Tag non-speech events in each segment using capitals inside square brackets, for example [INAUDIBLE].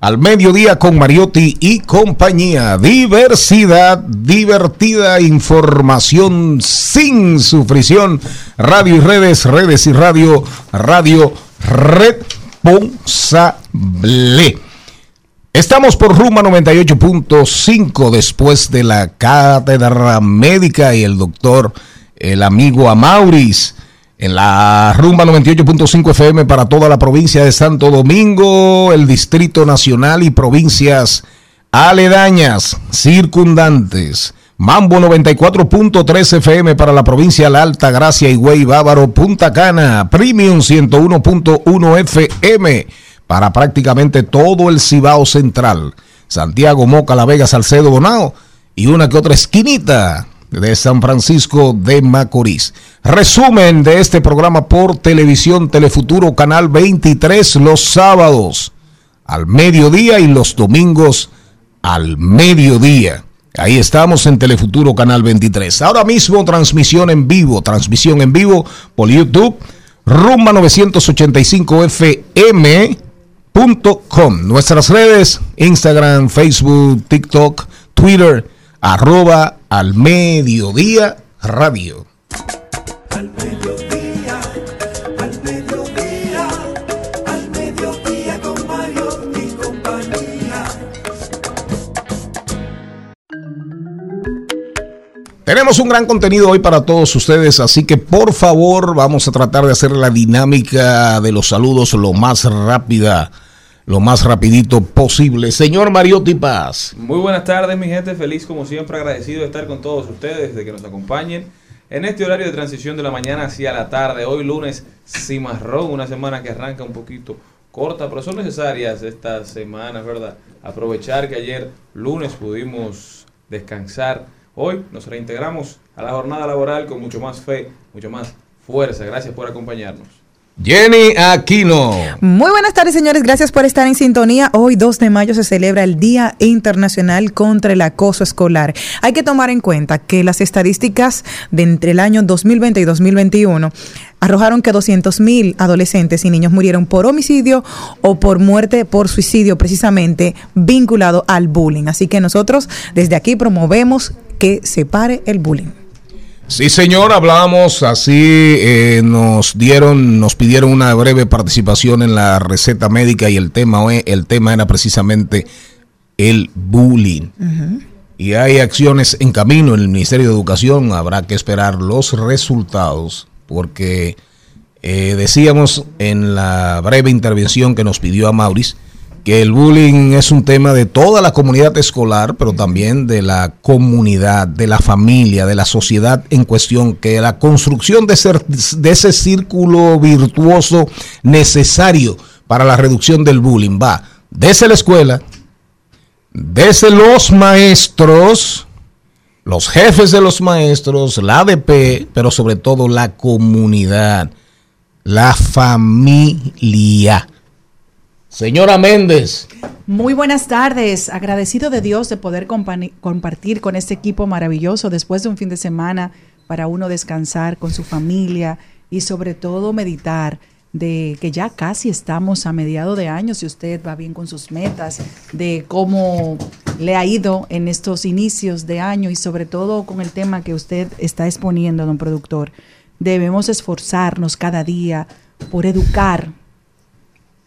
al mediodía con Mariotti y compañía, diversidad, divertida información sin sufrición, radio y redes, redes y radio, radio responsable. Estamos por Ruma 98.5 después de la cátedra médica y el doctor, el amigo Amauris, en la Rumba 98.5 FM para toda la provincia de Santo Domingo, el Distrito Nacional y provincias aledañas, circundantes. Mambo 94.3 FM para la provincia de La Alta Gracia, Higüey, Bávaro, Punta Cana, Premium 101.1 FM para prácticamente todo el Cibao Central, Santiago, Moca, La Vega, Salcedo, Bonao y una que otra esquinita de San Francisco de Macorís. Resumen de este programa por televisión Telefuturo Canal 23 los sábados al mediodía y los domingos al mediodía. Ahí estamos en Telefuturo Canal 23. Ahora mismo transmisión en vivo, transmisión en vivo por YouTube, Rumba 985 FM Nuestras redes, Instagram, Facebook, TikTok, Twitter, arroba al mediodía radio. Tenemos un gran contenido hoy para todos ustedes, así que por favor vamos a tratar de hacer la dinámica de los saludos lo más rápida, lo más rapidito posible. Señor Mariotti Paz. Muy buenas tardes, mi gente. Feliz, como siempre, agradecido de estar con todos ustedes, de que nos acompañen en este horario de transición de la mañana hacia la tarde. Hoy, lunes, cimarrón, una semana que arranca un poquito corta, pero son necesarias estas semanas, ¿verdad? Aprovechar que ayer, lunes, pudimos descansar. Hoy nos reintegramos a la jornada laboral con mucho más fe, mucho más fuerza. Gracias por acompañarnos. Jenny Aquino. Muy buenas tardes, señores. Gracias por estar en sintonía. Hoy, 2 de mayo, se celebra el Día Internacional contra el Acoso Escolar. Hay que tomar en cuenta que las estadísticas de entre el año 2020 y 2021 arrojaron que 200.000 adolescentes y niños murieron por homicidio o por muerte por suicidio, precisamente vinculado al bullying. Así que nosotros desde aquí promovemos que se pare el bullying. Sí, señor, hablamos así, eh, nos dieron, nos pidieron una breve participación en la receta médica y el tema, hoy- el tema era precisamente el bullying. Y hay acciones en camino en el Ministerio de Educación, habrá que esperar los resultados, porque eh, decíamos en la breve intervención que nos pidió a Maurice, que el bullying es un tema de toda la comunidad escolar, pero también de la comunidad, de la familia, de la sociedad en cuestión, que la construcción de, ese círculo virtuoso necesario para la reducción del bullying va desde la escuela, desde los maestros, los jefes de los maestros, la ADP, pero sobre todo la comunidad, la familia. Señora Méndez. Muy buenas tardes, agradecido de Dios de poder compartir con este equipo maravilloso después de un fin de semana para uno descansar con su familia y sobre todo meditar de que ya casi estamos a mediado de año, si usted va bien con sus metas, de cómo le ha ido en estos inicios de año y sobre todo con el tema que usted está exponiendo, don productor. Debemos esforzarnos cada día por educar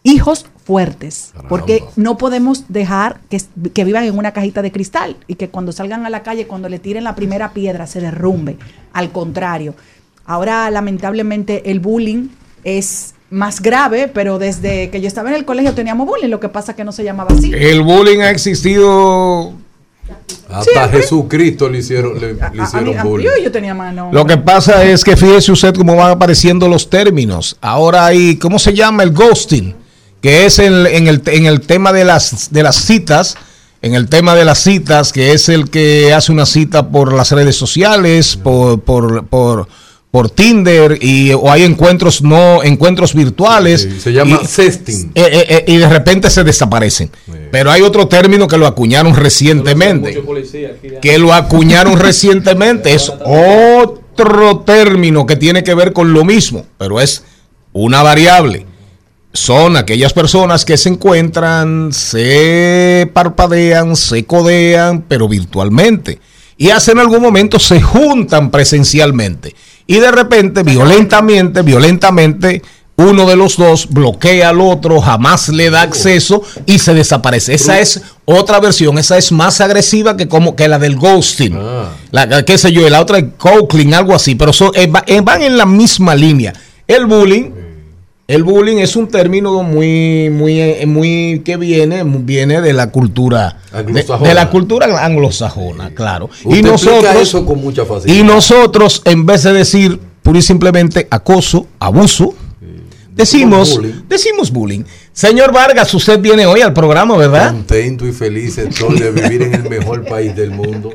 hijos fuertes, porque no podemos dejar que, que vivan en una cajita de cristal y que cuando salgan a la calle, cuando le tiren la primera piedra, se derrumbe. Al contrario, ahora lamentablemente el bullying es más grave, pero desde que yo estaba en el colegio teníamos bullying, lo que pasa que no se llamaba así. El bullying ha existido. Hasta Jesucristo le hicieron, le, le a mí- bullying. yo, yo tenía mano. Lo que pasa es que fíjese usted cómo van apareciendo los términos. Ahora hay, ¿cómo se llama? El ghosting, que es en, el, en el tema de las, de las citas. En el tema de las citas, que es el que hace una cita por las redes sociales, por, por, por, por Tinder, y, o hay encuentros no encuentros virtuales. Sí, se llama y- sexting. eh, eh, eh, y de repente se desaparecen. Pero hay otro término que lo acuñaron recientemente policía que lo acuñaron recientemente. [LAUGHS] Es otro término que tiene que ver con lo mismo, pero es una variable. Son aquellas personas que se encuentran, se parpadean, se codean, pero virtualmente. Y hacen en algún momento se juntan presencialmente. Y de repente, violentamente, violentamente, uno de los dos bloquea al otro, jamás le da acceso y se desaparece. Esa es otra versión, esa es más agresiva que como que la del ghosting. Ah. La, qué sé yo, la otra es coaching, algo así, pero son, eh, eh, van en la misma línea. El bullying, el bullying es un término muy, muy, eh, muy que viene, viene de la cultura, de, la cultura anglosajona, claro. Usted y nosotros, eso con mucha facilidad. y nosotros, en vez de decir pura y simplemente acoso, abuso, decimos, bullying. decimos bullying. Señor Vargas, usted viene hoy al programa, ¿verdad? Contento y feliz estoy de vivir en el mejor país del mundo.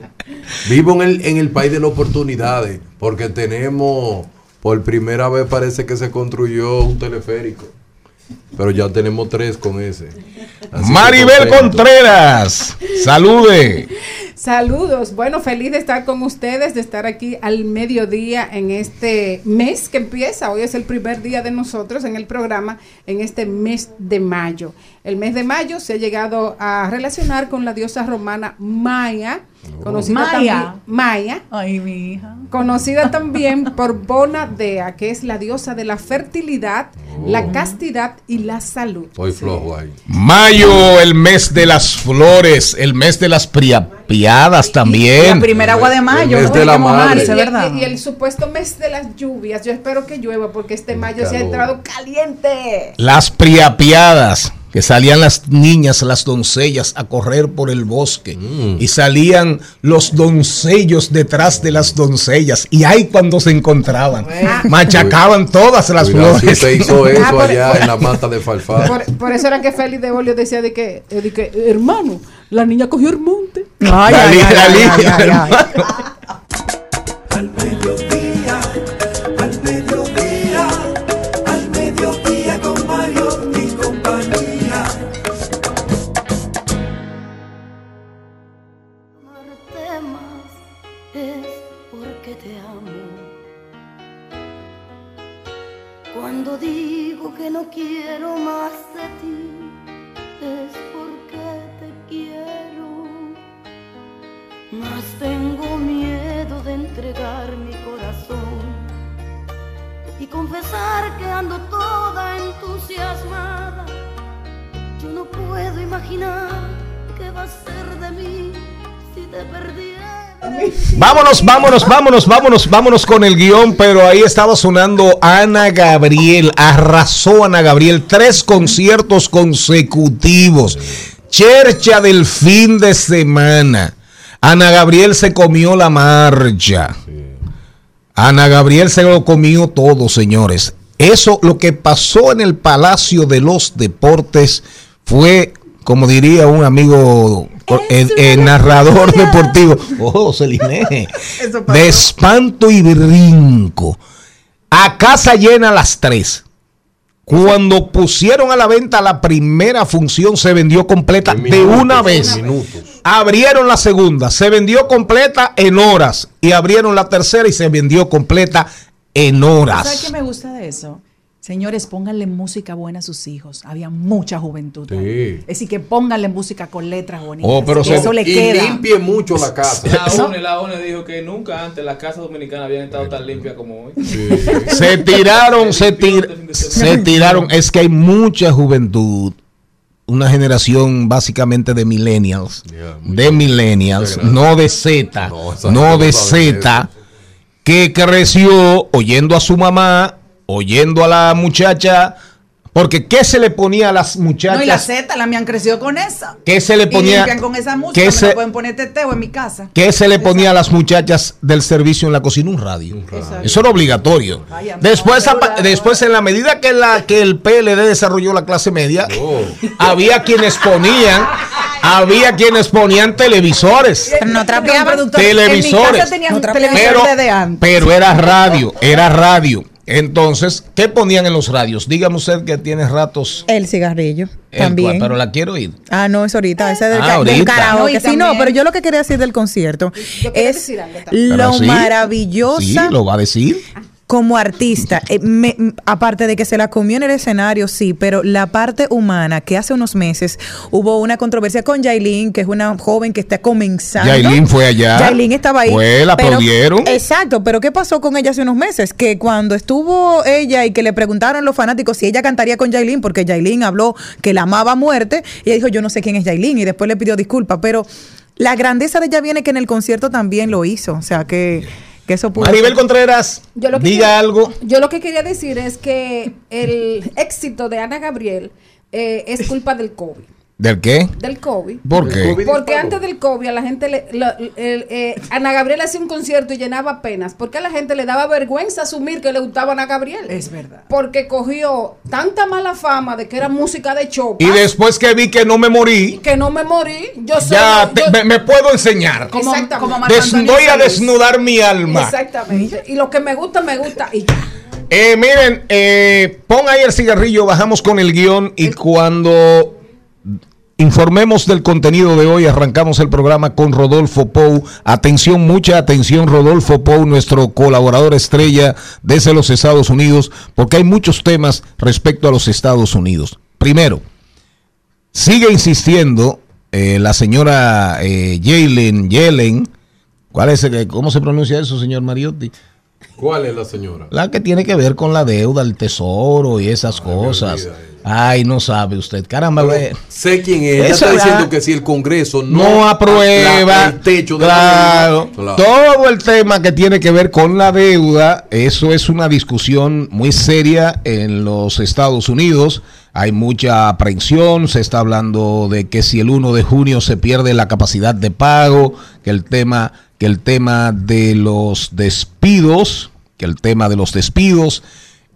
Vivo en el, en el país de las oportunidades, porque tenemos, por primera vez parece que se construyó un teleférico. Pero ya tenemos tres con ese. Así Maribel. Contreras, salude. Saludos, bueno, feliz de estar con ustedes, de estar aquí al mediodía en este mes que empieza. Hoy es el primer día de nosotros en el programa, en este mes de mayo. El mes de mayo se ha llegado a relacionar con la diosa romana Maya, conocida Maya. también Maya, Ay, mi hija. conocida [LAUGHS] también por Bona Dea, que es la diosa de la fertilidad, la castidad y la salud. Estoy flojo ahí. Mayo, el mes de las flores, el mes de las priapiadas La también. primera agua de mayo, El mes de la madre. ¿verdad? Y, y el supuesto mes de las lluvias. Yo espero que llueva porque este mayo se ha entrado caliente. Las priapiadas, que salían las niñas, las doncellas a correr por el bosque. Y salían los doncellos detrás de las doncellas. Y ahí cuando se encontraban, machacaban todas las Cuidado si flores. usted hizo [LAUGHS] eso Ah, por- allá por- en la mata de Falfá. Por, por eso era que Félix de Bolio decía de que, eh, de que, hermano, la niña cogió el monte. Ay, La ay, li- ay, la ay, li- ay, ay, ay. Que no quiero más de ti, es porque te quiero. Mas tengo miedo de entregar mi corazón y confesar que ando toda entusiasmada. Yo no puedo imaginar qué va a ser de mí si te perdiera. Vámonos, vámonos, vámonos, vámonos, vámonos con el guion, pero ahí estaba sonando Ana Gabriel, arrasó Ana Gabriel, tres conciertos consecutivos, chercha del fin de semana. Ana Gabriel se comió la marcha. Ana Gabriel se lo comió todo, señores. Eso, lo que pasó en el Palacio de los Deportes fue, como diría un amigo, eh, eh, narrador deportivo, [LAUGHS] oh, Celine, [LAUGHS] de espanto y brinco. A casa llena a las tres. Cuando pusieron a la venta la primera función, se vendió completa de minutos, una vez. minutos. Abrieron la segunda, se vendió completa en horas. Y abrieron la tercera y se vendió completa en ¿Sabes horas. qué me gusta de eso? Señores, pónganle música buena a sus hijos. Había mucha juventud. Sí. ahí. Es decir, que pónganle música con letras bonitas. Oh, pero que se- eso le y queda. limpie mucho la casa. La ONU, la ONU dijo que nunca antes las casas dominicanas habían estado tan limpias como hoy. Sí. Se tiraron, se, tir- se tiraron. Es que hay mucha juventud. Una generación básicamente de millennials. De bien. millennials, no de Z. No, No, de Z. Que creció oyendo a su mamá, oyendo a la muchacha. Porque ¿qué se le ponía a las No, y la muchachas? Z, la mía han crecido con esa. ¿Qué se le Y ponía? limpian con esa música. ¿Qué me se, la pueden poner teteo en mi casa. ¿Qué se le ponía a las muchachas del servicio en la cocina? Un radio. Eso era obligatorio. Ay, Después, después en la medida que, la, que el PLD desarrolló la clase media, Oh. había quienes ponían, había quienes ponían televisores. Pero no Televisores. En mi casa tenían No televisor Pero, desde antes. pero era radio, era radio. Entonces, ¿qué ponían en los radios? Dígame usted que tiene ratos. El cigarrillo. el también. cual, pero la quiero oír. Ah, no, es ahorita, ese del, Ah, del ahorita. karaoke. No, sí, no, pero yo lo que quería decir del concierto es lo sí, maravillosa Sí, lo va a decir. Como artista. Eh, me- aparte de que se la comió en el escenario, sí, pero la parte humana, que hace unos meses hubo una controversia con Yailin, que es una joven que está comenzando. Yailin fue allá. Yailin estaba ahí. Fue, la pero- aplaudieron. Exacto, pero ¿qué pasó con ella hace unos meses? Que cuando estuvo ella y que le preguntaron los fanáticos si ella cantaría con Yailin, porque Yailin habló que la amaba a muerte, y ella dijo, yo no sé quién es Yailin, y después le pidió disculpas, pero la grandeza de ella viene que en el concierto también lo hizo, o sea, que, que eso pudo... Maribel Contreras, Yo lo que diga quería- algo. Yo lo que quería decir es que el [LAUGHS] éxito de Ana Gabriel eh, es culpa del COVID. ¿Del qué? Del COVID. ¿Por qué? COVID. Porque antes del COVID a la gente le, el- eh, Ana Gabriel hacía un concierto y llenaba apenas. Porque a la gente le daba vergüenza asumir que le gustaba Ana Gabriel. Es verdad. Porque cogió tanta mala fama de que era música de chopa. Y después que vi que no me morí, que no me morí. Yo soy. ya yo- te- me, me puedo enseñar. Como, Exactamente. como Des- voy a desnudar mi alma. Exactamente. Y lo que me gusta, me gusta. Y ya. Eh, miren, eh, pon ahí el cigarrillo, bajamos con el guion y cuando informemos del contenido de hoy, arrancamos el programa con Rodolfo Pou. Atención, mucha atención, Rodolfo Pou, nuestro colaborador estrella desde los Estados Unidos, porque hay muchos temas respecto a los Estados Unidos. Primero, sigue insistiendo eh, la señora eh, Yellen, Yellen, ¿cuál es, el- ¿cómo se pronuncia eso, señor Mariotti? ¿Cuál es la señora? La que tiene que ver con la deuda, el tesoro y esas cosas. olvida. Ay, no sabe usted. Caramba. Sé quién es. Ella está diciendo que si el Congreso no, no aprueba el techo de la claro, deuda, claro. todo el tema que tiene que ver con la deuda, eso es una discusión muy seria en los Estados Unidos. Hay mucha aprensión, se está hablando de que si el 1 de junio se pierde la capacidad de pago, que el tema que el tema de los despidos, que el tema de los despidos,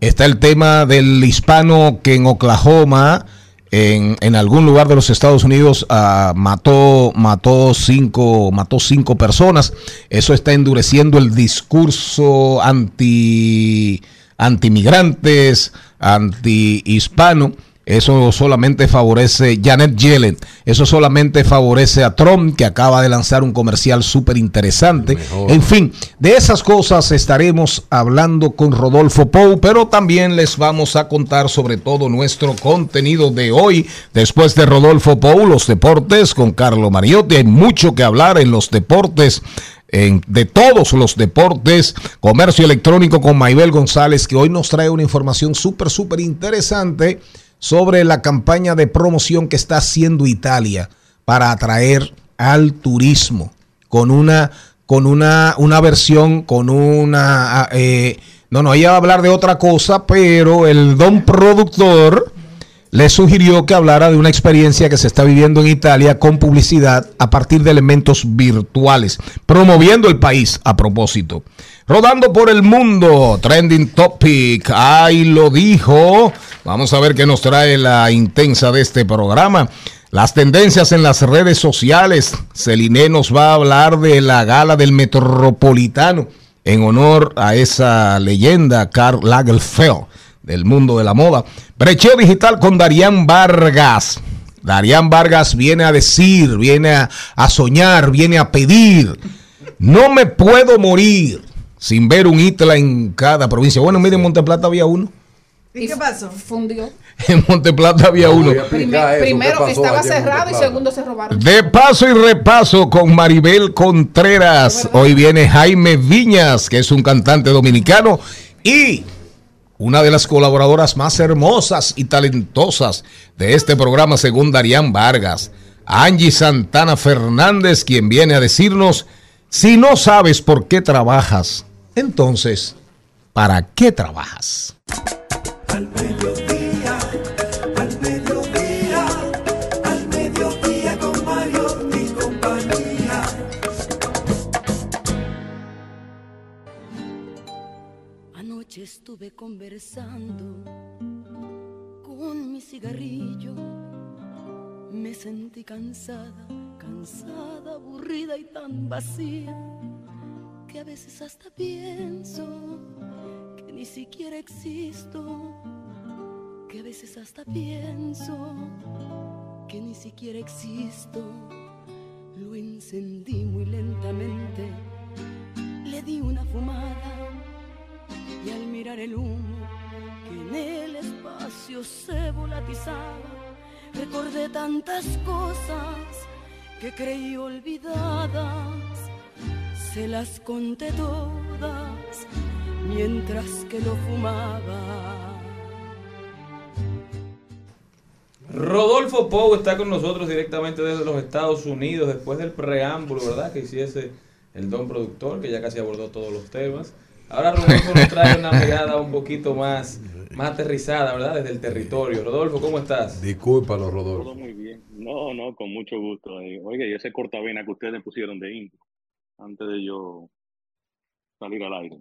está el tema del hispano que en Oklahoma en, en algún lugar de los Estados Unidos ah, mató mató cinco mató cinco personas. Eso está endureciendo el discurso anti antimigrantes anti hispano eso solamente favorece Janet Yellen. Eso solamente favorece a Trump, que acaba de lanzar un comercial súper interesante. En fin, de esas cosas estaremos hablando con Rodolfo Pou, pero también les vamos a contar sobre todo nuestro contenido de hoy. Después de Rodolfo Pou, los deportes con Carlo Mariotti. Hay mucho que hablar en los deportes. En, de todos los deportes, comercio electrónico con Maybel González, que hoy nos trae una información súper, súper interesante sobre la campaña de promoción que está haciendo Italia para atraer al turismo con una con una, una versión, con una... eh, no, no, ella va a hablar de otra cosa, pero el don productor le sugirió que hablara de una experiencia que se está viviendo en Italia con publicidad a partir de elementos virtuales, promoviendo el país a propósito. Rodando por el mundo, trending topic, ahí lo dijo. Vamos a ver qué nos trae la intensa de este programa. Las tendencias en las redes sociales. Celine nos va a hablar de la gala del Metropolitano en honor a esa leyenda, Karl Lagerfeld del mundo de la moda. Brecheo digital con Darían Vargas. Darían Vargas viene a decir, viene a, a soñar, viene a pedir. No me puedo morir sin ver un ITLA en cada provincia. Bueno, miren, en Monteplata había uno. ¿Y qué pasó? Fundió. En Monteplata había No, uno. eso, primero ¿qué pasó estaba cerrado y segundo se robaron. De paso y repaso con Maribel Contreras. Hoy viene Jaime Viñas, que es un cantante dominicano y una de las colaboradoras más hermosas y talentosas de este programa, según Darían Vargas. Angie Santana Fernández, quien viene a decirnos, si no sabes por qué trabajas, entonces, ¿para qué trabajas? Al mediodía, al mediodía, al mediodía con Mario y compañía. Anoche estuve conversando con mi cigarrillo. Me sentí cansada, cansada, aburrida y tan vacía que a veces hasta pienso que ni siquiera existo. Que a veces hasta pienso que ni siquiera existo. Lo encendí muy lentamente, le di una fumada y al mirar el humo que en el espacio se volatizaba, recordé tantas cosas que creí olvidadas. Se las conté todas mientras que lo fumaba. Rodolfo Pou está con nosotros directamente desde los Estados Unidos después del preámbulo, ¿verdad? Que hiciese el don productor, que ya casi abordó todos los temas. Ahora Rodolfo nos trae una mirada un poquito más, más aterrizada, ¿verdad? Desde el territorio. Rodolfo, ¿cómo estás? Discúlpalo, Todo Rodolfo. muy bien. No, no, con mucho gusto. Eh, Oiga, y ese cortavena que ustedes pusieron de intro antes de yo salir al aire.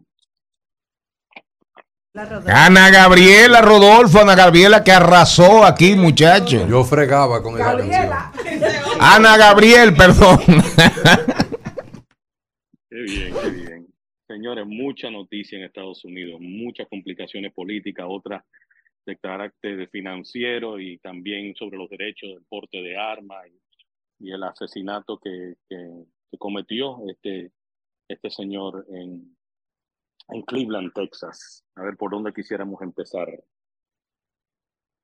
Ana Gabriela Rodolfo, Ana Gabriela que arrasó aquí, muchacho. Yo fregaba con esa canción. Gabriela. Ana Gabriel, perdón. Qué bien, qué bien. Señores, mucha noticia en Estados Unidos, muchas complicaciones políticas, otras de carácter financiero y también sobre los derechos del porte de armas y, y el asesinato que, que- que cometió este, este señor en, en Cleveland, Texas. A ver por dónde quisiéramos empezar.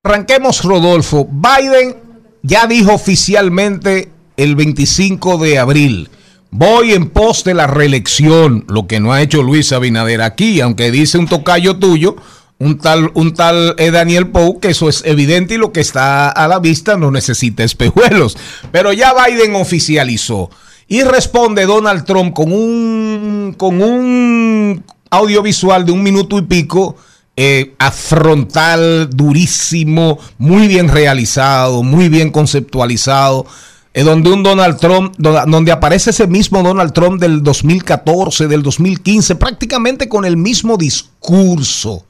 Arranquemos, Rodolfo. Biden ya dijo oficialmente el 25 de abril. Voy en pos de la reelección, lo que no ha hecho Luis Abinader aquí, aunque dice un tocayo tuyo, un tal, un tal eh, Daniel Pou, que eso es evidente y lo que está a la vista no necesita espejuelos. Pero ya Biden oficializó. Y responde Donald Trump con un, con un audiovisual de un minuto y pico eh, afrontal, durísimo, muy bien realizado, muy bien conceptualizado, eh, donde un Donald Trump, do- donde aparece ese mismo Donald Trump del 2014, del 2015, prácticamente con el mismo discurso.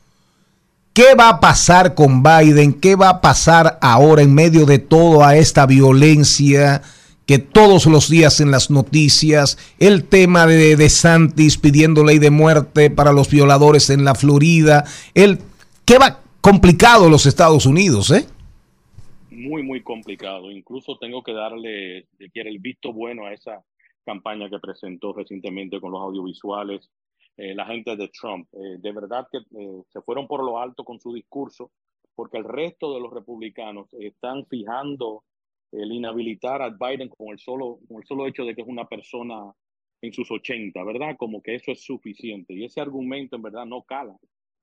¿Qué va a pasar con Biden? ¿Qué va a pasar ahora en medio de toda esta violencia que todos los días en las noticias, el tema de, de Santis pidiendo ley de muerte para los violadores en la Florida, el qué va complicado los Estados Unidos, ¿eh? muy, muy complicado. Incluso tengo que darle si el visto bueno a esa campaña que presentó recientemente con los audiovisuales, eh, la gente de Trump. Eh, de verdad que eh, se fueron por lo alto con su discurso, porque el resto de los republicanos están fijando el inhabilitar a Biden con el solo, con el solo hecho de que es una persona en sus 80, ¿verdad? Como que eso es suficiente. Y ese argumento en verdad no cala.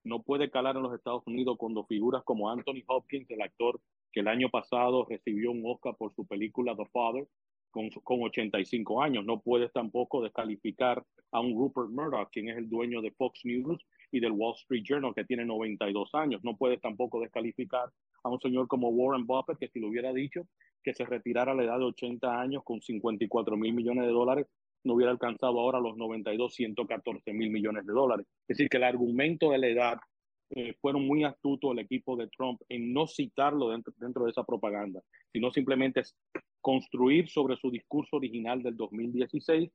No puede calar en los Estados Unidos cuando figuras como Anthony Hopkins, el actor que el año pasado recibió un Oscar por su película The Father, con, con 85 años. No puedes tampoco descalificar a un Rupert Murdoch, quien es el dueño de Fox News y del Wall Street Journal, que tiene 92 años. No puedes tampoco descalificar a un señor como Warren Buffett, que si lo hubiera dicho que se retirara a la edad de 80 años con 54 mil millones de dólares, no hubiera alcanzado ahora los 92, 114 mil millones de dólares. Es decir, que el argumento de la edad eh, fueron muy astutos el equipo de Trump en no citarlo dentro, dentro de esa propaganda, sino simplemente construir sobre su discurso original del 2016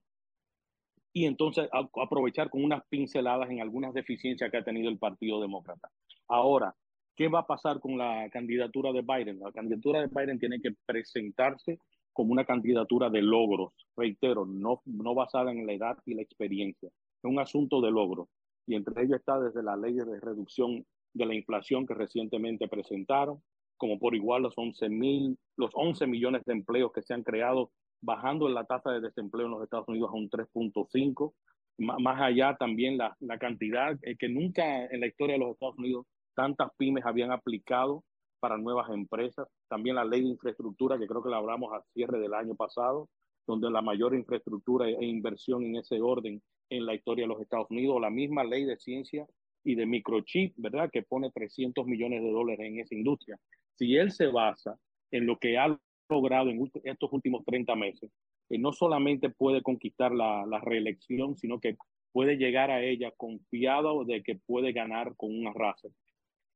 y entonces aprovechar con unas pinceladas en algunas deficiencias que ha tenido el Partido Demócrata. Ahora, ¿Qué va a pasar con la candidatura de Biden? La candidatura de Biden tiene que presentarse como una candidatura de logros, reitero, no, no basada en la edad y la experiencia. Es un asunto de logros. Y entre ellos está desde la ley de reducción de la inflación que recientemente presentaron, como por igual los 11, mil, los 11 millones de empleos que se han creado, bajando la tasa de desempleo en los Estados Unidos a un 3.5. Más allá también la, la cantidad eh, que nunca en la historia de los Estados Unidos tantas pymes habían aplicado para nuevas empresas. También la ley de infraestructura, que creo que la hablamos al cierre del año pasado, donde la mayor infraestructura e inversión en ese orden en la historia de los Estados Unidos. La misma ley de ciencia y de microchip, ¿verdad? Que pone 300 millones de dólares en esa industria. Si él se basa en lo que ha logrado en estos últimos 30 meses, que no solamente puede conquistar la, la reelección, sino que puede llegar a ella confiado de que puede ganar con una raza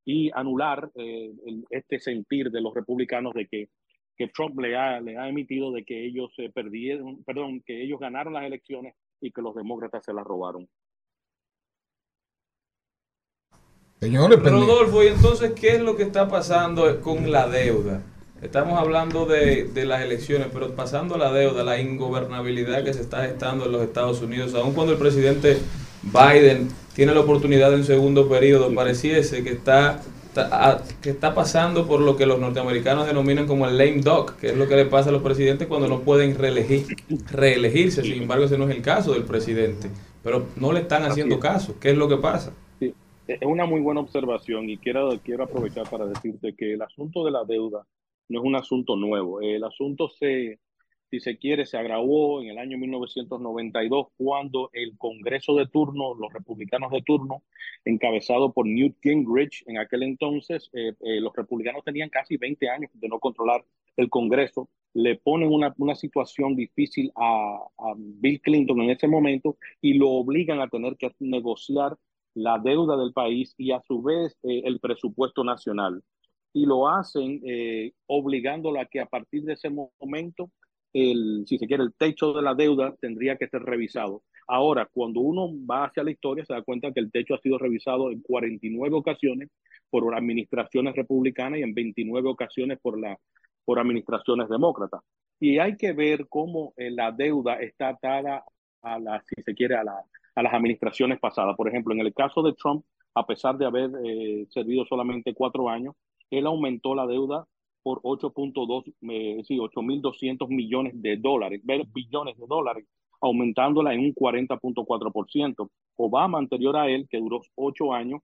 y anular eh, el, este sentir de los republicanos de que, que Trump le ha, le ha emitido de que ellos se perdieron, perdón, que ellos ganaron las elecciones y que los demócratas se las robaron. Señores, Rodolfo, ¿y entonces qué es lo que está pasando con la deuda? Estamos hablando de, de, las elecciones, pero pasando a la deuda, la ingobernabilidad que se está gestando en los Estados Unidos, aun cuando el presidente Biden tiene la oportunidad de un segundo periodo, pareciese que está, que está pasando por lo que los norteamericanos denominan como el lame duck, que es lo que le pasa a los presidentes cuando no pueden reelegir, reelegirse. Sin embargo, ese no es el caso del presidente. Pero no le están haciendo caso. ¿Qué es lo que pasa? Sí, es una muy buena observación y quiero, quiero aprovechar para decirte que el asunto de la deuda no es un asunto nuevo. El asunto se, si se quiere, se agravó en el año 1992 cuando el Congreso de turno, los republicanos de turno, encabezado por Newt Gingrich, en aquel entonces eh, eh, los republicanos tenían casi 20 años de no controlar el Congreso, le ponen una, una situación difícil a, a, Bill Clinton en ese momento y lo obligan a tener que negociar la deuda del país y a su vez eh, el presupuesto nacional. Y lo hacen obligándolo a que a partir de ese momento el, si se quiere, el techo de la deuda tendría que ser revisado. Ahora, cuando uno va hacia la historia, se da cuenta que el techo ha sido revisado en 49 ocasiones por administraciones republicanas y en 29 ocasiones por, la, por administraciones demócratas. Y hay que ver cómo eh, la deuda está atada a la, si se quiere, a, la, a las administraciones pasadas. Por ejemplo, en el caso de Trump, a pesar de haber eh, servido solamente cuatro años, él aumentó la deuda por 8.2, eh, sí, 8.200 millones de dólares, billones de dólares, aumentándola en un 40.4%. Obama, anterior a él, que duró ocho años,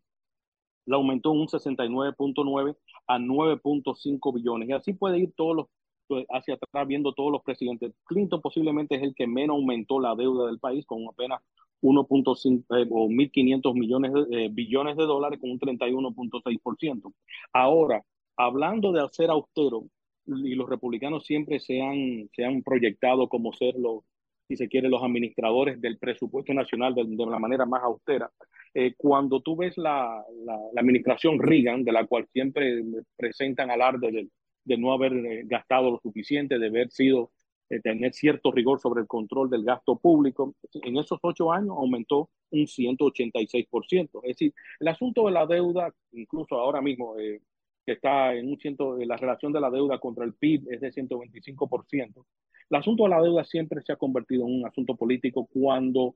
la aumentó en un 69.9 a 9.5 billones. Y así puede ir todos los pues, hacia atrás viendo todos los presidentes. Clinton posiblemente es el que menos aumentó la deuda del país con apenas 1.5 eh, o 1.500 millones de, eh, billones de dólares con un 31.6%. Ahora, hablando de hacer austero, y los republicanos siempre se han, se han proyectado como ser los, si se quiere, los administradores del presupuesto nacional de, de la manera más austera. Eh, cuando tú ves la, la, la, administración Reagan, de la cual siempre presentan alarde de, de no haber eh, gastado lo suficiente, de haber sido, eh, tener cierto rigor sobre el control del gasto público, en esos ocho años aumentó un 186%. Es decir, el asunto de la deuda, incluso ahora mismo, eh, está en un ciento, la relación de la deuda contra el PIB es de 125%. El asunto de la deuda siempre se ha convertido en un asunto político cuando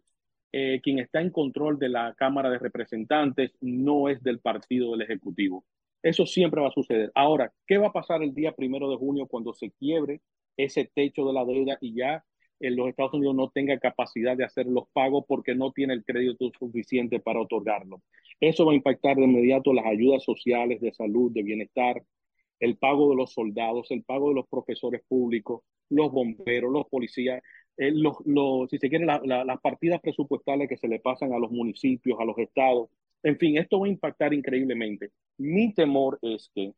eh, quien está en control de la Cámara de Representantes no es del partido del Ejecutivo. Eso siempre va a suceder. Ahora, ¿qué va a pasar el día primero de junio cuando se quiebre ese techo de la deuda y ya en los Estados Unidos no tenga capacidad de hacer los pagos porque no tiene el crédito suficiente para otorgarlo. Eso va a impactar de inmediato las ayudas sociales de salud, de bienestar, el pago de los soldados, el pago de los profesores públicos, los bomberos, los policías, eh, los, los, si se quiere, la, la, las partidas presupuestales que se le pasan a los municipios, a los estados. En fin, esto va a impactar increíblemente. Mi temor es que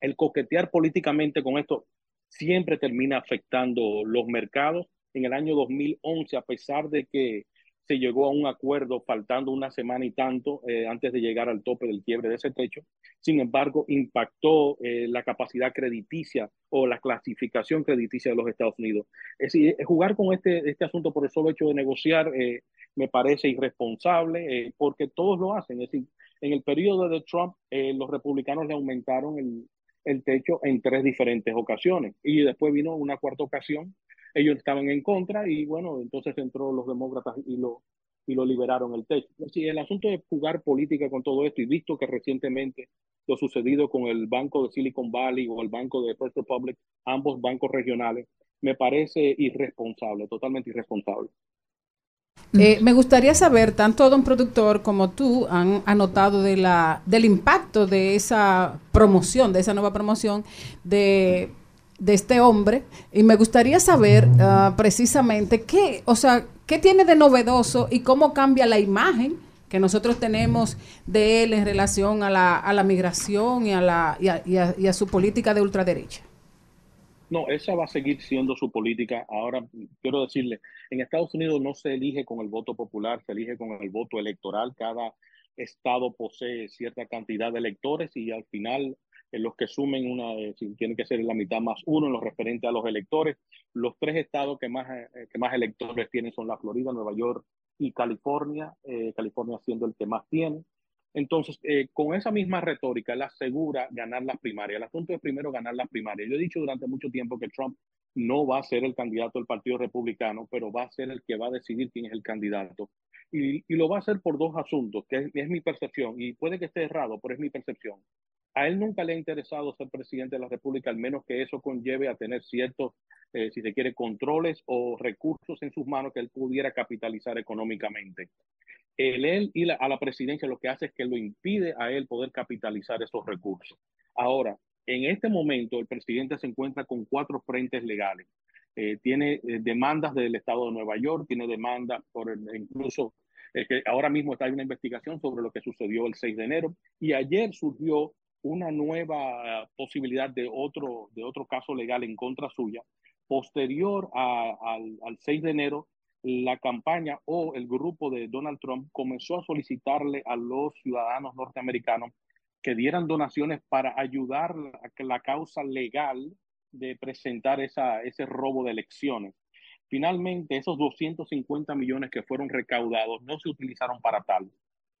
el coquetear políticamente con esto siempre termina afectando los mercados en el año 2011, a pesar de que se llegó a un acuerdo faltando una semana y tanto eh, antes de llegar al tope del quiebre de ese techo. Sin embargo, impactó eh, la capacidad crediticia o la clasificación crediticia de los Estados Unidos. Es decir, jugar con este, este asunto por el solo hecho de negociar eh, me parece irresponsable porque todos lo hacen. Es decir, En el periodo de Trump, eh, los republicanos le aumentaron el, el techo en tres diferentes ocasiones y después vino una cuarta ocasión. Ellos estaban en contra y bueno, entonces entró los demócratas y lo, y lo liberaron el techo. Sí, el asunto de jugar política con todo esto y visto que recientemente lo sucedido con el banco de Silicon Valley o el banco de First Republic, ambos bancos regionales, me parece irresponsable, totalmente irresponsable. Eh, me gustaría saber, tanto don productor como tú han anotado de la, del impacto de esa promoción, de esa nueva promoción de, de este hombre, y me gustaría saber ah, precisamente qué, o sea, qué tiene de novedoso y cómo cambia la imagen que nosotros tenemos de él en relación a la, a la migración y a, la, y a, y a- y a su política de ultraderecha. No, esa va a seguir siendo su política. Ahora, quiero decirle, en Estados Unidos no se elige con el voto popular, se elige con el voto electoral. Cada estado posee cierta cantidad de electores y al final en los que sumen una, eh, si tiene que ser la mitad más uno en lo referente a los electores. Los tres estados que más, eh, que más electores tienen son la Florida, Nueva York y California, eh, California siendo el que más tiene. Entonces, eh, con esa misma retórica, él asegura ganar las primarias. El asunto es primero ganar las primarias. Yo he dicho durante mucho tiempo que Trump no va a ser el candidato del Partido Republicano, pero va a ser el que va a decidir quién es el candidato. Y, y lo va a hacer por dos asuntos, que es, es mi percepción, y puede que esté errado, pero es mi percepción. A él nunca le ha interesado ser presidente de la República, al menos que eso conlleve a tener ciertos, eh, si se quiere, controles o recursos en sus manos que él pudiera capitalizar económicamente el él ir a la presidencia lo que hace es que lo impide a él poder capitalizar esos recursos. Ahora, en este momento el presidente se encuentra con cuatro frentes legales. Eh, tiene eh, demandas del estado de Nueva York, tiene demandas por incluso eh, que ahora mismo está en una investigación sobre lo que sucedió el 6 de enero y ayer surgió una nueva posibilidad de otro, de otro caso legal en contra suya. Posterior al, al 6 de enero, la campaña o el grupo de Donald Trump comenzó a solicitarle a los ciudadanos norteamericanos que dieran donaciones para ayudar a que la causa legal de presentar esa, ese robo de elecciones. Finalmente, esos 250 millones que fueron recaudados no se utilizaron para tal.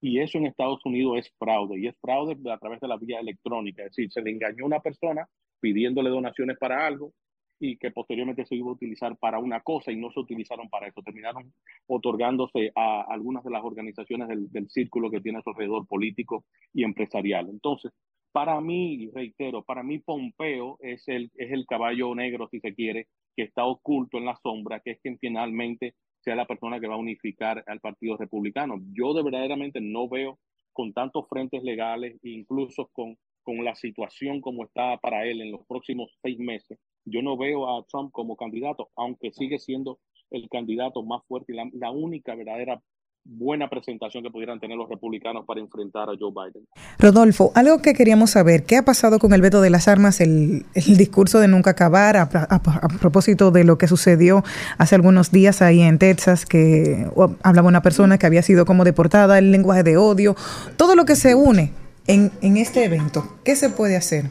Y eso en Estados Unidos es fraude, y es fraude a través de la vía electrónica. Es decir, se le engañó a una persona pidiéndole donaciones para algo y que posteriormente se iba a utilizar para una cosa y no se utilizaron para eso. Terminaron otorgándose a algunas de las organizaciones del, círculo que tiene a su alrededor político y empresarial. Entonces, para mí, reitero, para mí Pompeo es el, es el caballo negro, si se quiere, que está oculto en la sombra, que es quien finalmente sea la persona que va a unificar al Partido Republicano. Yo de verdaderamente no veo con tantos frentes legales, incluso con, con la situación como está para él en los próximos seis meses, yo no veo a Trump como candidato, aunque sigue siendo el candidato más fuerte y la, la única verdadera buena presentación que pudieran tener los republicanos para enfrentar a Joe Biden. Rodolfo, algo que queríamos saber, ¿qué ha pasado con el veto de las armas, el, el discurso de nunca acabar, a, a- a propósito de lo que sucedió hace algunos días ahí en Texas, que hablaba una persona que había sido como deportada, el lenguaje de odio, todo lo que se une en, en este evento, ¿qué se puede hacer?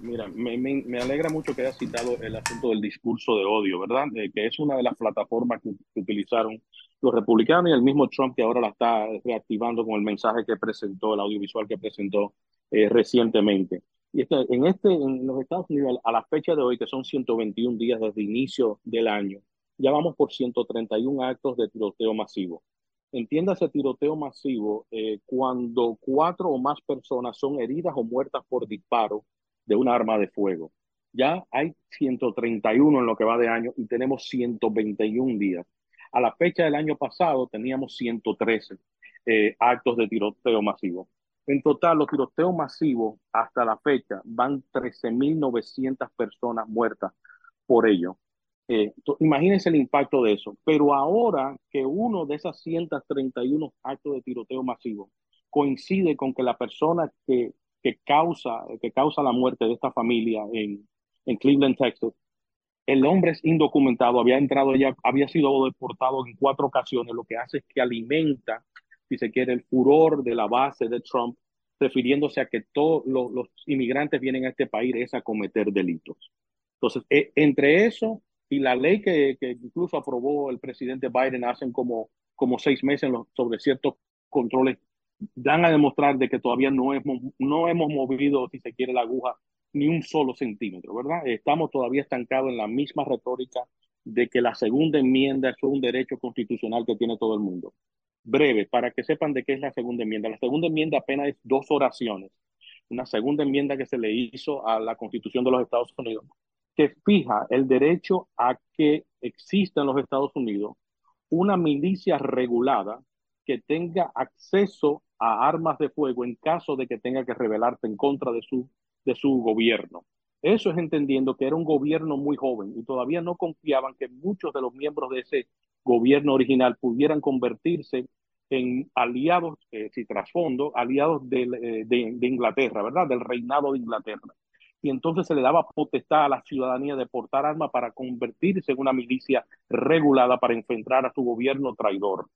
Mira, me, me, me alegra mucho que hayas citado el asunto del discurso de odio, ¿verdad? Eh, que es una de las plataformas que, que utilizaron los republicanos y el mismo Trump que ahora la está reactivando con el mensaje que presentó, el audiovisual que presentó eh, recientemente. Y este, en, este, en los Estados Unidos, a la fecha de hoy, que son 121 días desde el inicio del año, ya vamos por 131 actos de tiroteo masivo. Entiéndase tiroteo masivo eh, cuando cuatro o más personas son heridas o muertas por disparo de un arma de fuego. Ya hay 131 en lo que va de año y tenemos 121 días. A la fecha del año pasado teníamos 113 eh, actos de tiroteo masivo. En total, los tiroteos masivos hasta la fecha van 13.900 personas muertas por ello. Eh, imagínense el impacto de eso. Pero ahora que uno de esas 131 actos de tiroteo masivo coincide con que la persona que, que, causa, que causa la muerte de esta familia en, en Cleveland, Texas, el hombre es indocumentado, había entrado ya, había sido deportado en cuatro ocasiones, lo que hace es que alimenta, si se quiere, el furor de la base de Trump, refiriéndose a que todos los, inmigrantes vienen a este país es a cometer delitos. Entonces, eh, entre eso y la ley que, que, incluso aprobó el presidente Biden hace como, como seis meses sobre ciertos controles dan a demostrar de que todavía no hemos, no hemos movido, si se quiere, la aguja ni un solo centímetro, ¿verdad? Estamos todavía estancados en la misma retórica de que la segunda enmienda es un derecho constitucional que tiene todo el mundo. Breve, para que sepan de qué es la segunda enmienda. La segunda enmienda apenas es dos oraciones. Una segunda enmienda que se le hizo a la Constitución de los Estados Unidos, que fija el derecho a que exista en los Estados Unidos una milicia regulada que tenga acceso a armas de fuego en caso de que tenga que rebelarse en contra de su, de su gobierno. Eso es entendiendo que era un gobierno muy joven y todavía no confiaban que muchos de los miembros de ese gobierno original pudieran convertirse en aliados, eh, si trasfondo, aliados de, eh, de Inglaterra, ¿verdad? Del reinado de Inglaterra y entonces se le daba potestad a la ciudadanía de portar armas para convertirse en una milicia regulada para enfrentar a su gobierno traidor.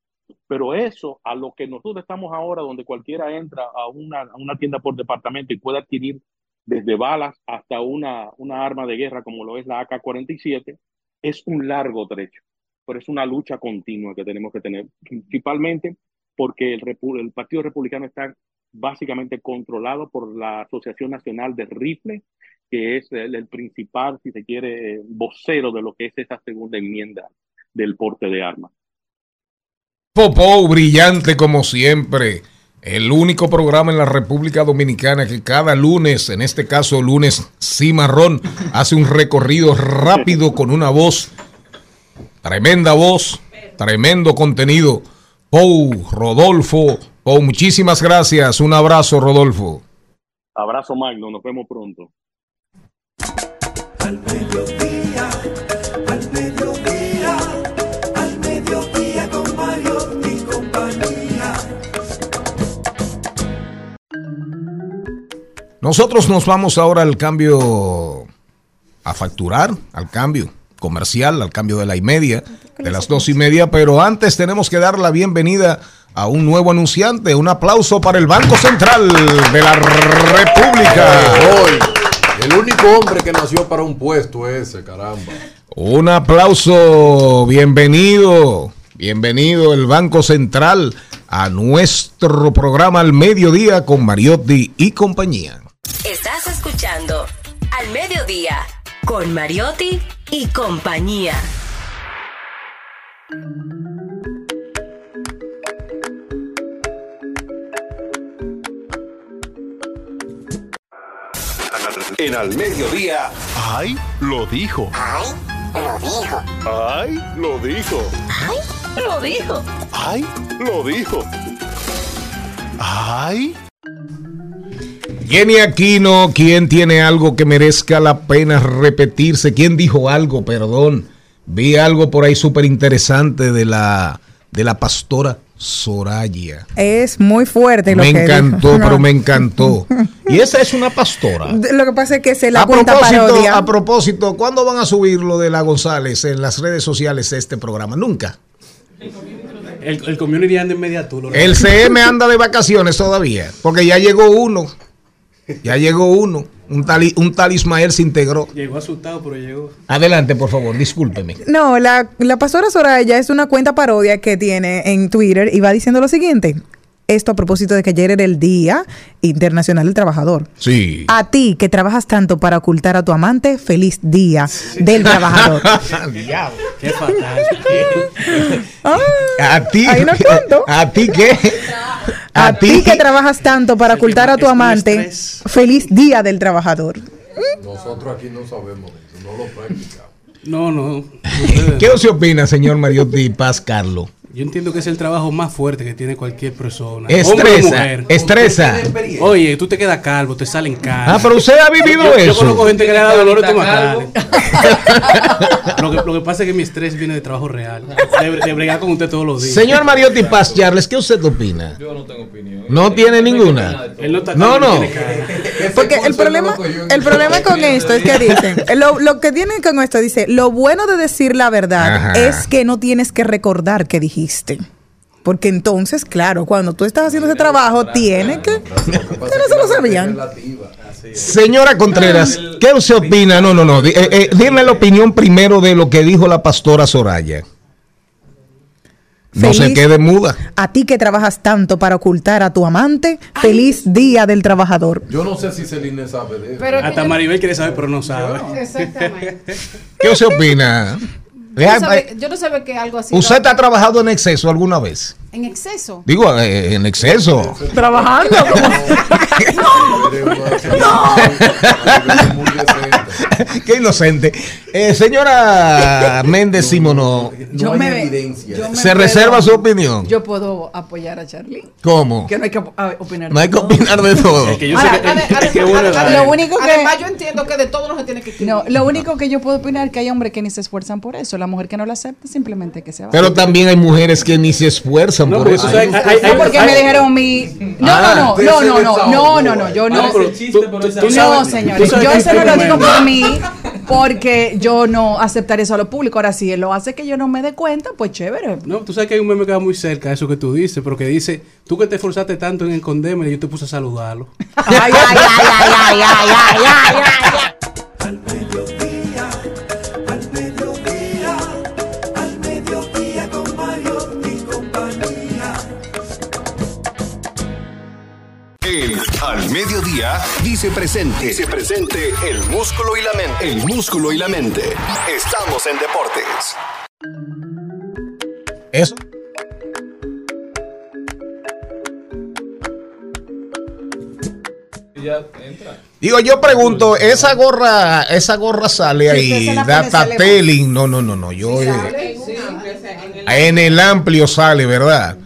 Pero eso, a lo que nosotros estamos ahora, donde cualquiera entra a una, a una tienda por departamento y puede adquirir desde balas hasta una, una arma de guerra como lo es la AK-47, es un largo trecho, pero es una lucha continua que tenemos que tener, principalmente porque el, Partido Republicano está básicamente controlado por la Asociación Nacional de Rifle, que es el, el, principal, si se quiere, vocero de lo que es esa segunda enmienda del porte de armas. Popó, brillante como siempre. El único programa en la República Dominicana que cada lunes, en este caso lunes cimarrón, hace un recorrido rápido con una voz, tremenda voz, tremendo contenido. Pou, Rodolfo, Pou, muchísimas gracias. Un abrazo, Rodolfo. Abrazo, Magno. Nos vemos pronto. Al mediodía, Nosotros nos vamos ahora al cambio a facturar, al cambio comercial, al cambio de la y media, de las dos y media, pero antes tenemos que dar la bienvenida a un nuevo anunciante. Un aplauso para el Banco Central de la República. Hoy, el único hombre que nació para un puesto ese, caramba. Un aplauso, bienvenido, bienvenido el Banco Central a nuestro programa al mediodía con Mariotti y compañía. Mediodía con Mariotti y compañía. En Al Mediodía. ¡Ay! Lo dijo. ¡Ay! Lo dijo. ¡Ay! Lo dijo. ¡Ay! Lo dijo. ¡Ay! Lo dijo. ¡Ay! Jenny Aquino, ¿quién tiene algo que merezca la pena repetirse? ¿Quién dijo algo? Perdón. Vi algo por ahí súper interesante de la, de la pastora Soraya. Es muy fuerte lo me que encantó, dijo. pero me [LAUGHS] encantó. Y esa es una pastora. Lo que pasa es que se la A cuenta propósito, parodia. a propósito, ¿cuándo van a subir lo de la González en las redes sociales de este programa? Nunca. El, el community anda en media tour. El CM anda de vacaciones todavía, porque ya llegó uno. Ya llegó uno. Un tal, un tal Ismael se integró. Llegó asustado, pero llegó. Adelante, por favor, discúlpeme. No, la, la pastora Soraya es una cuenta parodia que tiene en Twitter y va diciendo lo siguiente. Esto a propósito de que ayer era el Día Internacional del Trabajador. Sí. A ti que trabajas tanto para ocultar a tu amante, feliz Día del Trabajador. [LAUGHS] Qué fatal. [LAUGHS] A ti. Ahí no cuento. [LAUGHS] ¿A ti qué? A ti que trabajas tanto para ocultar a tu amante, feliz Día del Trabajador. Nosotros aquí no sabemos de eso, no lo practicamos. No, no. ¿Qué se opina, señor Mariotti Paz Carlos? Yo entiendo que es el trabajo más fuerte que tiene cualquier persona. Estresa, mujer. estresa. Oye, tú te quedas calvo, te salen canas. Ah, pero usted ha vivido yo, eso. Yo conozco gente que le da dolor estomacal. [LAUGHS] lo, que, lo que pasa es que mi estrés viene de trabajo real. De, de bregar con usted todos los días. Señor Mariotti Paz Charles, ¿qué usted opina? Yo no tengo opinión. ¿No tiene ninguna? Él no está No, no. [LAUGHS] Porque el problema, el problema con esto es que dicen, lo, lo que tienen con esto dice, lo bueno de decir la verdad Ajá. es que no tienes que recordar que dijiste. Porque entonces, claro, cuando tú estás haciendo ese trabajo, tienes que... Ustedes no se lo sabían. Señora Contreras, ¿qué usted opina? No, no, no. eh, eh, dime la opinión primero de lo que dijo la pastora Soraya. No se quede muda. A ti que trabajas tanto para ocultar a tu amante, feliz Día del Trabajador. Yo no sé si Celine sabe de eso. Pero Hasta Maribel quiere saber, pero no sabe. Exactamente. ¿Qué usted opina? Yo no sabe- yo no sabía que algo así. ¿Usted ha trabajado en exceso alguna vez? En exceso. Digo, eh, en exceso. Trabajando. [LAUGHS] [LAUGHS] [LAUGHS] Qué inocente. Eh, señora Méndez Simono, yo me ¿se puedo- reserva su opinión? Yo puedo apoyar a Charlie. ¿Cómo? Que no hay que ah, opinar. No hay que opinar de todo. Lo único que- Además, yo entiendo que de todo no se tiene que escribir. No, lo único que yo puedo opinar es que hay hombres que ni se esfuerzan por eso. La mujer que no lo acepta simplemente que se va. Pero también hay mujeres que ni se esfuerzan No, por eso. No, porque hay- me dijeron mi. No, Ah, no, no, se no, no, no, no, no, yo no. No, No, señores, yo eso no lo digo por mí, porque yo no aceptaré eso a lo público. Ahora, si él lo hace que yo no me dé cuenta, pues chévere. No, tú sabes que hay un meme que va muy cerca de eso que tú dices, pero que dice, tú que te esforzaste tanto en esconderme, yo te puse a saludarlo. [LAUGHS] Ay, ay, ay, ay, ay, ay, ay, ay, ay. Al Mediodía dice presente. Dice presente el músculo y la mente. El músculo y la mente. Estamos en deportes. Eso. Ya entra. Digo, yo pregunto, esa gorra, esa gorra sale ahí, data telling. No, no, no, no. Yo eh, en el amplio sale, ¿verdad?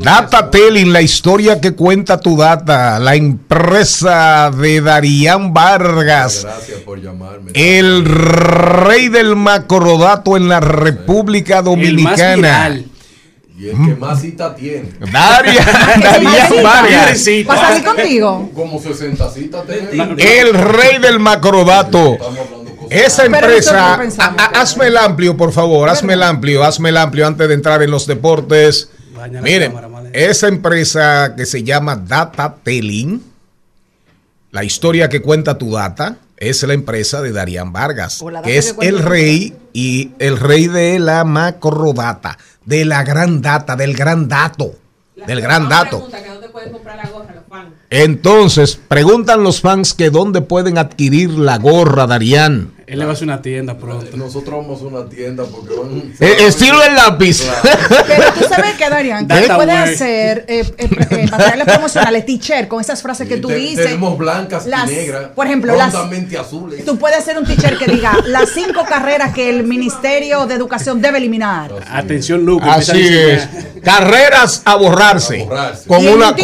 Data Telling, la historia que cuenta tu data, la empresa de Darían Vargas, Gracias por llamarme. el rey del macrodato en la República El más Dominicana. Y el que más cita tiene. Daria- Darían [LAUGHS] Vargas, ¿Para salir contigo? Como 60 citas el rey del macrodato. Estamos hablando cosas. Esa empresa, hazme el amplio, por favor, hazme el amplio, hazme el amplio antes de entrar en los deportes. Miren, cámara, esa empresa que se llama Data Telling, la historia que cuenta tu data, es la empresa de Darían Vargas, que es el rey y el rey de la macrodata, de la gran data, del gran dato, del gran dato. Entonces, preguntan los fans que dónde pueden adquirir la gorra, Darían. Él le va a hacer una tienda pronto. Nosotros vamos a una tienda porque van. Eh, estilo el lápiz. Pero tú sabes que, Darian, que web. hacer eh, eh, eh, materiales promocionales, t-shirt, con esas frases que tú Te- dices. Tenemos blancas Las- y negras. Por ejemplo, las, azules. tú puedes hacer un t-shirt que diga las cinco carreras que el Ministerio de Educación debe eliminar. Atención, a Así es. Carreras a borrarse. A borrarse. Con una,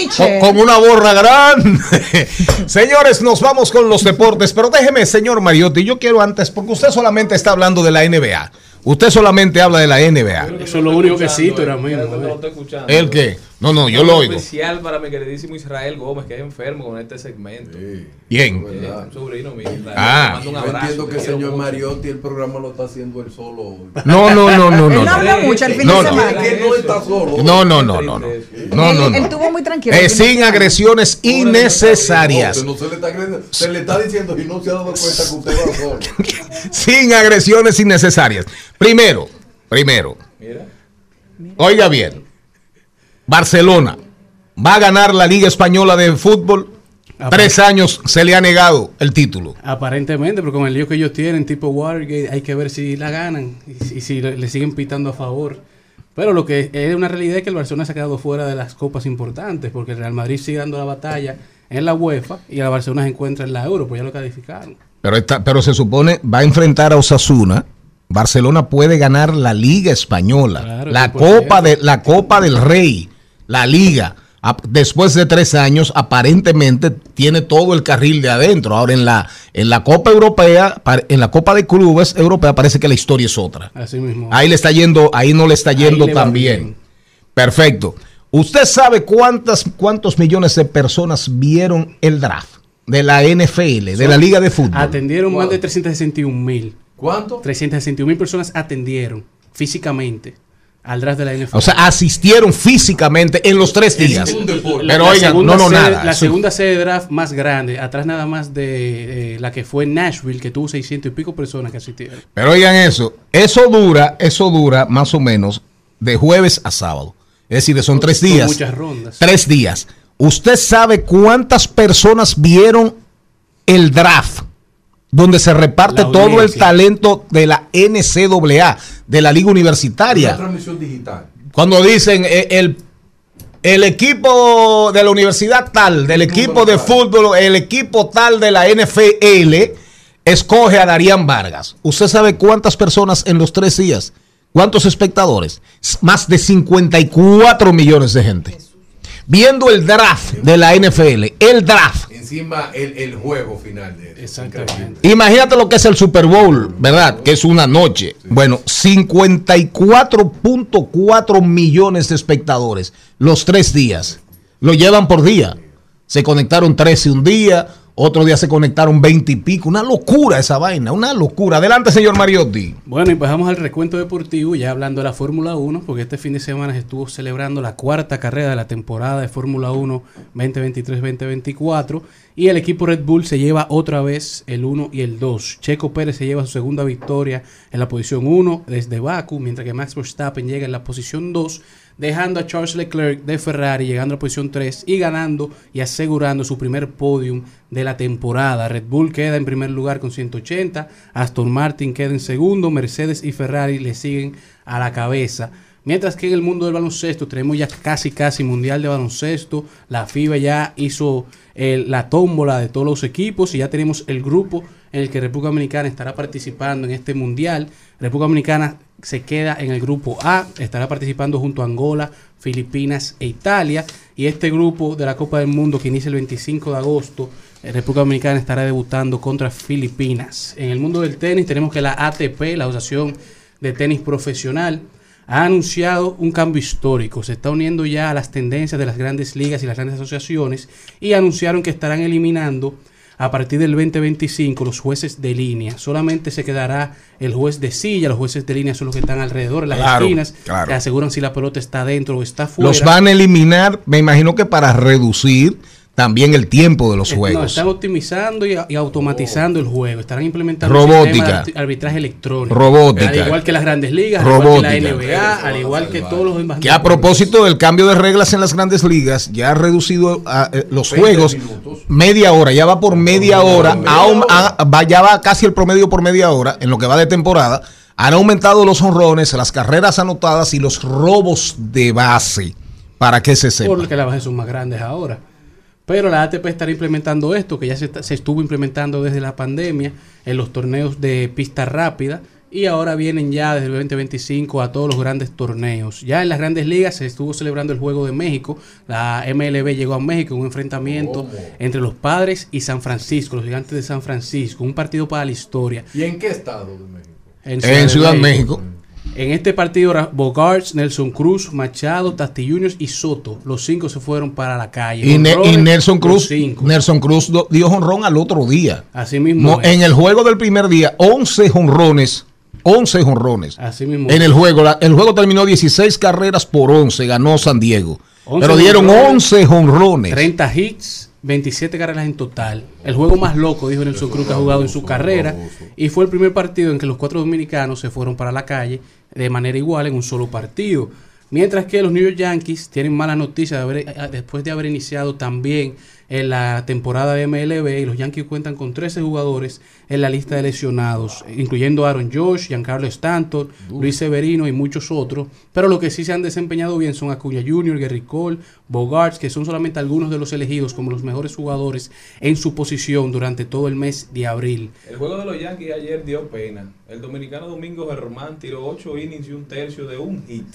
con, una borra grande. [LAUGHS] Señores, nos vamos con los deportes. Pero déjeme, señor Mariotti, yo quiero antes, porque usted solamente está hablando de la NBA. Usted solamente habla de la NBA. Eso es lo único que cito mismo. Espérate, eh. lo estoy escuchando. ¿El qué? No, no, yo lo oigo. especial para mi queridísimo Israel Gómez, que es enfermo con este segmento. Sí, Bien. Eh, un sobrino mío. Israel. Ah. Le mando un Yo abrazo, entiendo te que el quiero señor mucho. Mariotti el programa lo está haciendo él solo hoy. No, no, no, no, Él no. no No, habla mucho el fin No, de no. semana. Es que no está solo. no, no, no, no. no. No, él, no, él no. estuvo muy tranquilo. Eh, sin agresiones innecesarias. No, no se le está agrediendo. Se le está diciendo y no se ha dado cuenta que usted va solo. [LAUGHS] Sin agresiones innecesarias. Primero, primero. Mira. Oiga bien. Barcelona va a ganar la Liga Española de Fútbol. Tres años se le ha negado el título. Aparentemente, pero con el lío que ellos tienen, tipo Watergate, hay que ver si la ganan y, si- y si le, siguen pitando a favor. Pero lo que es una realidad es que el Barcelona se ha quedado fuera de las copas importantes, porque el Real Madrid sigue dando la batalla en la UEFA y el Barcelona se encuentra en la Euro, pues ya lo calificaron. Pero, está, pero se supone va a enfrentar a Osasuna. Barcelona puede ganar la Liga Española, Claro, la Copa de la Copa del Rey, la Liga. A- Después de tres años, aparentemente tiene todo el carril de adentro. Ahora en la en la Copa Europea, en la Copa de Clubes Europea parece que la historia es otra. Así mismo. Ahí le está yendo, ahí no le está yendo tan bien. bien. Perfecto. ¿Usted sabe cuántas, cuántos millones de personas vieron el draft de la NFL, de la Liga de Fútbol? Atendieron más de 361 mil. ¿Cuánto? 361 mil personas atendieron físicamente al draft de la NFL. O sea, asistieron físicamente en los tres días. La- Pero oigan, no, no, sede- nada. La Eso- segunda sede de draft más grande, atrás nada más de eh, la que fue Nashville, que tuvo 600 y pico personas que asistieron. Pero oigan eso, eso dura, eso dura más o menos de jueves a sábado. Es decir, son tres Son días. muchas rondas. Tres días. ¿Usted sabe cuántas personas vieron el draft? Donde se reparte La todo el talento de la NCAA, de la Liga Una Universitaria. transmisión digital. Cuando dicen eh, el, el equipo de la universidad tal, del equipo de fútbol, el equipo tal de la NFL, escoge a Darían Vargas. ¿Usted sabe cuántas personas en los tres días? ¿Cuántos espectadores? Más de 54 millones de gente. Viendo el draft de la NFL, el draft. Encima el, el juego final de eso. Exactamente. Imagínate lo que es el Super Bowl, ¿verdad? Que es una noche. Bueno, 54.4 millones de espectadores los tres días. Lo llevan por día. Se conectaron 13 un día, otro día se conectaron 20 y pico. Una locura esa vaina, una locura. Adelante, señor Mariotti. Bueno, y pasamos al recuento deportivo, ya hablando de la Fórmula 1, porque este fin de semana se estuvo celebrando la cuarta carrera de la temporada de Fórmula 1 2023-2024 y el equipo Red Bull se lleva otra vez el 1 y el 2. Checo Pérez se lleva su segunda victoria en la posición 1 desde Baku, mientras que Max Verstappen llega en la posición 2, dejando a Charles Leclerc de Ferrari llegando a posición 3 y ganando y asegurando su primer podium de la temporada. Red Bull queda en primer lugar con 180, Aston Martin queda en segundo, Mercedes y Ferrari le siguen a la cabeza. Mientras que en el mundo del baloncesto tenemos ya casi casi mundial de baloncesto, la FIBA ya hizo eh, la tómbola de todos los equipos y ya tenemos el grupo en el que República Dominicana estará participando en este mundial. República Dominicana se queda en el grupo A, estará participando junto a Angola, Filipinas e Italia. Y este grupo de la Copa del Mundo que inicia el 25 de agosto, eh, República Dominicana estará debutando contra Filipinas. En el mundo del tenis tenemos que la ATP, la Asociación de Tenis Profesional, ha anunciado un cambio histórico. Se está uniendo ya a las tendencias de las grandes ligas y las grandes asociaciones y anunciaron que estarán eliminando a partir del 2025 los jueces de línea. Solamente se quedará el juez de silla. Los jueces de línea son los que están alrededor de las Claro, esquinas, claro. que aseguran si la pelota está dentro o está fuera. Los van a eliminar, me imagino que para reducir también el tiempo de los Eh, No, juegos. están optimizando y, y automatizando el juego. Estarán implementando Robótica. un arbitraje electrónico. Robótica. Al igual que las grandes ligas, al igual que Robótica. la NBA, al igual que todos los demás. Que a propósito del cambio de reglas en las grandes ligas, ya ha reducido a, eh, los 20 juegos minutos. media hora, ya va por media hora, media hora. ya va casi el promedio por media hora en lo que va de temporada. Han aumentado los honrones, las carreras anotadas y los robos de base, para que se sepa. Porque las bases son más grandes ahora. Pero la ATP estará implementando esto, que ya se, está- se estuvo implementando desde la pandemia en los torneos de pista rápida. Y ahora vienen ya desde el 2025 a todos los grandes torneos. Ya en las grandes ligas se estuvo celebrando el Juego de México. La MLB llegó a México en un enfrentamiento entre los padres y San Francisco, los gigantes de San Francisco. Un partido para la historia. ¿Y en qué estado de México? En Ciudad de México. En este partido, Bogarts, Nelson Cruz, Machado, Tati Juniors y Soto, los cinco se fueron para la calle. Y, Ne- y Honrones, Nelson Cruz, cinco. Nelson Cruz dio honrón al otro día. Así mismo. No, en el juego del primer día, 11 honrones. 11 honrones. Así mismo En el juego, la- el juego terminó 16 carreras por 11, ganó San Diego. 11 Pero dieron honrones, 11 honrones. 30 hits, 27 carreras en total. El juego más loco, dijo Nelson Cruz, que ha jugado en su carrera. Y fue el primer partido en que los cuatro dominicanos se fueron para la calle de manera igual en un solo partido. Mientras que los New York Yankees tienen mala noticia de haber- eh, después de haber iniciado también en la temporada de MLB y los Yankees cuentan con 13 jugadores en la lista de lesionados, incluyendo Aaron Josh, Giancarlo Stanton, Luis Severino y muchos otros. Pero los que sí se han desempeñado bien son Acuña Jr., Gary Cole, Bogarts, que son solamente algunos de los elegidos como los mejores jugadores en su posición durante todo el mes de abril. El juego de los Yankees ayer dio pena. El dominicano Domingo Germán tiró 8 innings y un tercio de un hit.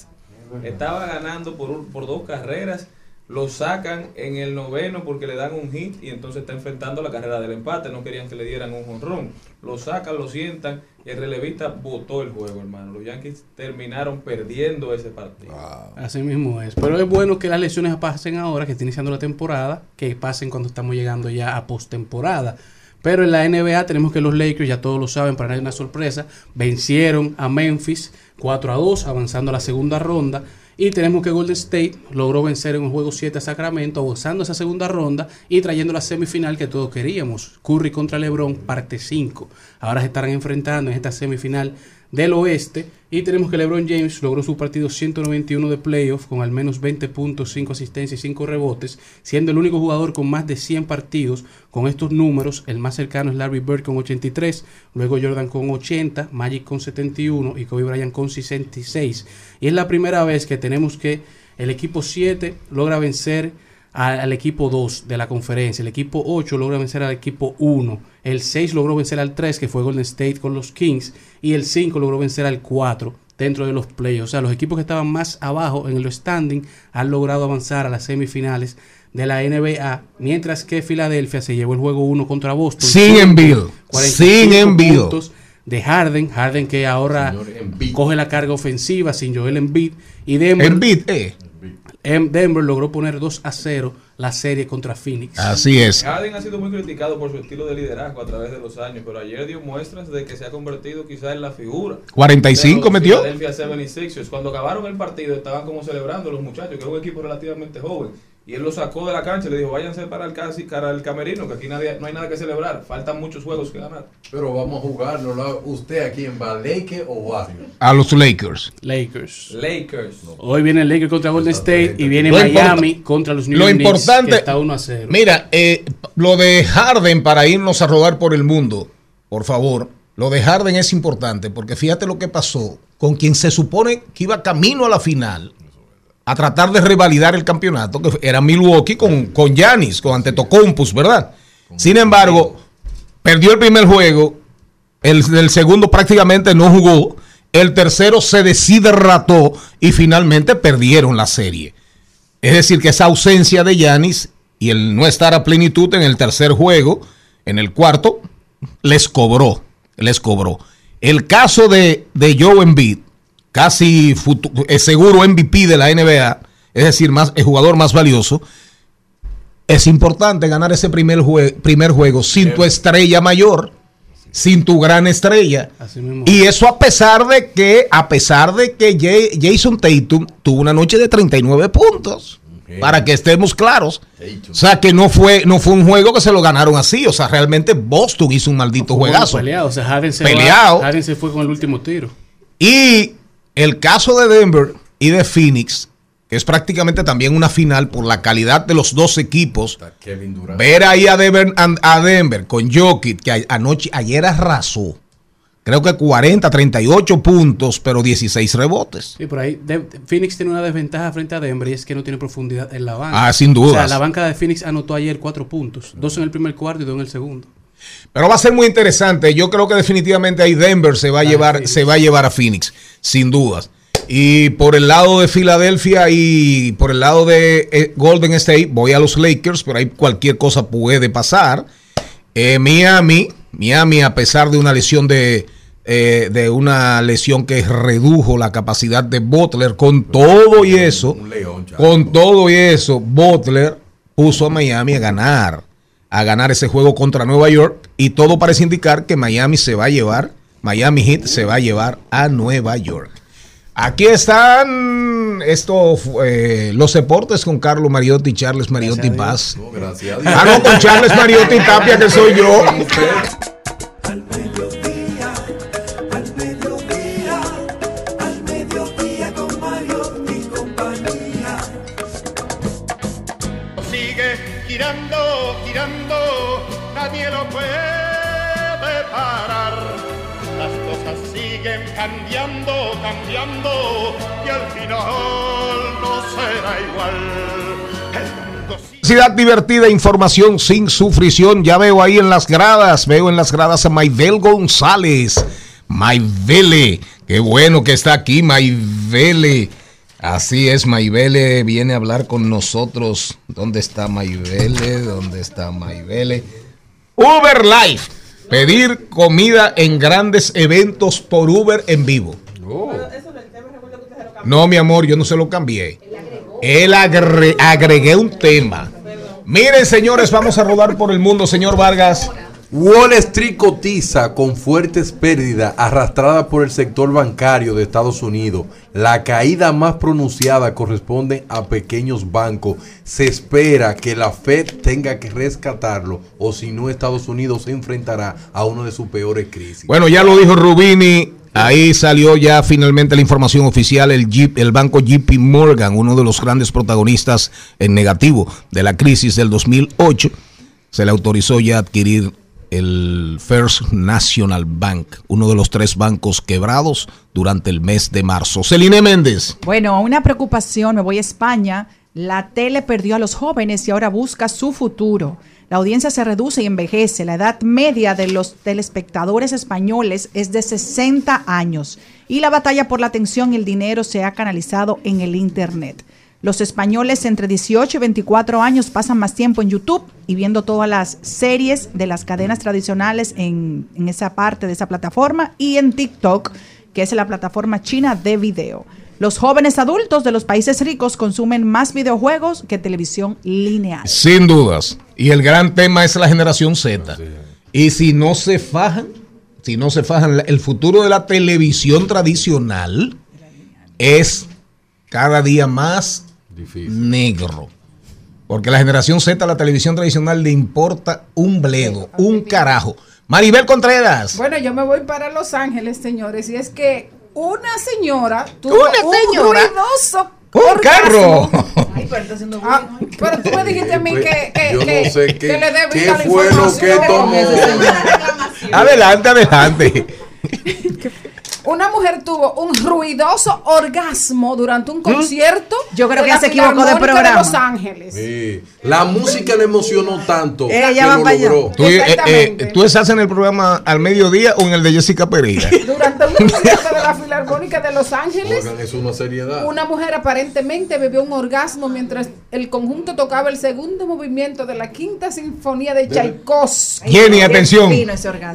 Estaba ganando por, un- por dos carreras. Lo sacan en el noveno porque le dan un hit y entonces está enfrentando la carrera del empate. No querían que le dieran un jonrón. Lo sacan, lo sientan y el relevista votó el juego, hermano. Los Yankees terminaron perdiendo ese partido. Así mismo es. Pero es bueno que las lesiones pasen ahora, que está iniciando la temporada, que pasen cuando estamos llegando ya a postemporada. Pero en la NBA tenemos que los Lakers, ya todos lo saben, para nadie una sorpresa, vencieron a Memphis 4 a 2, avanzando a la segunda ronda. Y tenemos que Golden State logró vencer en un juego 7 a Sacramento, avanzando a esa segunda ronda y trayendo la semifinal que todos queríamos. Curry contra LeBron, parte 5. Ahora se estarán enfrentando en esta semifinal del oeste. Y tenemos que LeBron James logró su partido 191 de playoff con al menos 20 puntos, 5 asistencias y 5 rebotes, siendo el único jugador con más de 100 partidos con estos números. El más cercano es Larry Bird con 83, luego Jordan con 80, Magic con 71 y Kobe Bryant con 66. Y es la primera vez que tenemos que el equipo 7 logra vencer al equipo 2 de la conferencia. El equipo 8 logra vencer al equipo 1. El 6 logró vencer al 3, que fue Golden State con los Kings. Y el 5 logró vencer al 4 dentro de los playoffs. O sea, los equipos que estaban más abajo en el standing han logrado avanzar a las semifinales de la NBA, mientras que Filadelfia se llevó el juego 1 contra Boston. Sin. 45 Sin puntos de Harden, Harden que ahora coge la carga ofensiva sin Joel Embiid y Denver, Embiid, eh. Em- Denver logró poner 2 a 0 la serie contra Phoenix. Así es. Harden ha sido muy criticado por su estilo de liderazgo a través de los años, pero ayer dio muestras de que se ha convertido quizás en la figura. 45 de los metió. Philadelphia 76ers. Cuando acabaron el partido estaban como celebrando los muchachos, que era un equipo relativamente joven. Y él lo sacó de la cancha y le dijo, váyanse para el, casi, para el camerino, que aquí nadie, no hay nada que celebrar. Faltan muchos juegos que ganar. Pero vamos a jugarlo. ¿la- ¿Usted aquí en Balake o Warriors? A los Lakers. Lakers. Lakers. Hoy viene el Lakers contra Golden State y viene Lo Miami importa- contra los New Lo York Knicks, importante. que está 1 a 0. Mira, eh, lo de Harden para irnos a rodar por el mundo, por favor. Lo de Harden es importante porque fíjate lo que pasó con quien se supone que iba camino a la final a tratar de revalidar el campeonato, que era Milwaukee con con Giannis, con Antetokounmpo, ¿verdad? Sin embargo, perdió el primer juego, el, el segundo prácticamente no jugó, el tercero se deshidrató y finalmente perdieron la serie. Es decir, que esa ausencia de Yanis y el no estar a plenitud en el tercer juego, en el cuarto, les cobró, les cobró. El caso de, de Joe Embiid, casi seguro MVP de la NBA, es decir, más, el jugador más valioso, es importante ganar ese primer, jue- primer juego sin tu estrella mayor, sin tu gran estrella. Y eso a pesar de que, a pesar de que Jay- Jason Tatum tuvo una noche de 39 puntos. Para que estemos claros. O sea, que no fue, no fue un juego que se lo ganaron así. O sea, realmente Boston hizo un maldito juegazo. peleado. O sea, Harden se, Peleado. va- Harden se fue con el último tiro. Y el caso de Denver y de Phoenix, que es prácticamente también una final por la calidad de los dos equipos. Ver ahí a Denver, a Denver con Jokic, que anoche, ayer arrasó. Creo que 40, 38 puntos, pero 16 rebotes. Sí, por ahí. De- Phoenix tiene una desventaja frente a Denver y es que no tiene profundidad en la banca. Ah, sin O sea, la banca de Phoenix anotó ayer cuatro puntos. Dos en el primer cuarto y dos en el segundo. Pero va a ser muy interesante. Yo creo que definitivamente ahí Denver se va a llevar, se va a llevar a Phoenix, sin dudas. Y por el lado de Filadelfia y por el lado de eh, Golden State, voy a los Lakers, pero ahí cualquier cosa puede pasar. Eh, Miami, Miami, a pesar de una lesión de, eh, de una lesión que redujo la capacidad de Butler, con todo y eso, con todo y eso, Butler puso a Miami a ganar, a ganar ese juego contra Nueva York y todo parece indicar que Miami se va a llevar, Miami Heat se va a llevar a Nueva York. Aquí están eh, los deportes con Carlos Mariotti y Charles Mariotti Paz. Gracias a Dios. Ah, no, con Charles Mariotti Tapia, que soy yo. Cambiando, y al final no será igual. Ciudad divertida, información sin sufrición. Ya veo ahí en las gradas, veo en las gradas a Maybel González. Maybele, qué bueno que está aquí, Maybele. Así es, Maybele viene a hablar con nosotros. ¿Dónde está Maybele? ¿Dónde está Maybele? Uber Life. Pedir comida en grandes eventos por Uber en vivo. No, mi amor, yo no se lo cambié. Él agre- agregué un tema. Miren, señores, vamos a rodar por el mundo, señor Vargas. Wall Street cotiza con fuertes pérdidas arrastradas por el sector bancario de Estados Unidos. La caída más pronunciada corresponde a pequeños bancos. Se espera que la Fed tenga que rescatarlo o si no Estados Unidos se enfrentará a una de sus peores crisis. Bueno, ya lo dijo Rubini, Ahí salió ya finalmente la información oficial. El, Jeep- el banco JP Morgan, uno de los grandes protagonistas en negativo de la crisis del 2008, se le autorizó ya adquirir el First National Bank, uno de los tres bancos quebrados durante el mes de marzo. Celine Méndez. Bueno, una preocupación, me voy a España. La tele perdió a los jóvenes y ahora busca su futuro. La audiencia se reduce y envejece. La edad media de los telespectadores españoles es de 60 años y la batalla por la atención y el dinero se ha canalizado en el Internet. Los españoles entre 18 y 24 años pasan más tiempo en YouTube y viendo todas las series de las cadenas tradicionales en, en esa parte de esa plataforma y en TikTok, que es la plataforma china de video. Los jóvenes adultos de los países ricos consumen más videojuegos que televisión lineal. Sin dudas. Y el gran tema es la generación Z. Y si no se fajan, si no se fajan, el futuro de la televisión tradicional es cada día más negro. Porque la generación Z, la televisión tradicional, le importa un bledo, un carajo. Maribel Contreras. Bueno, yo me voy para Los Ángeles, señores, y es que una señora tuvo Una un señora. ruidoso ¡Un orgasmo. carro! Ah, pero tú me dijiste a mí que, que, Yo no que- sé que qué- le dé qué vida a la fue lo que tomó. [LAUGHS] Adelante, adelante. Una mujer tuvo un ruidoso orgasmo durante un concierto. Yo creo de que la se equivocó de programa. Los Ángeles. Sí. La música le emocionó tanto Ella que va lo logró. ¿Tú, eh, eh, Exactamente. ¿Tú estás en el programa al mediodía o en el de Jessica Pereira? [LAUGHS] Durante un concierto de la Filarmónica de Los Ángeles. Oigan, es una seriedad. Una mujer aparentemente bebió un orgasmo mientras el conjunto tocaba el segundo movimiento de la quinta sinfonía de Tchaikovsky. Jenny, atención.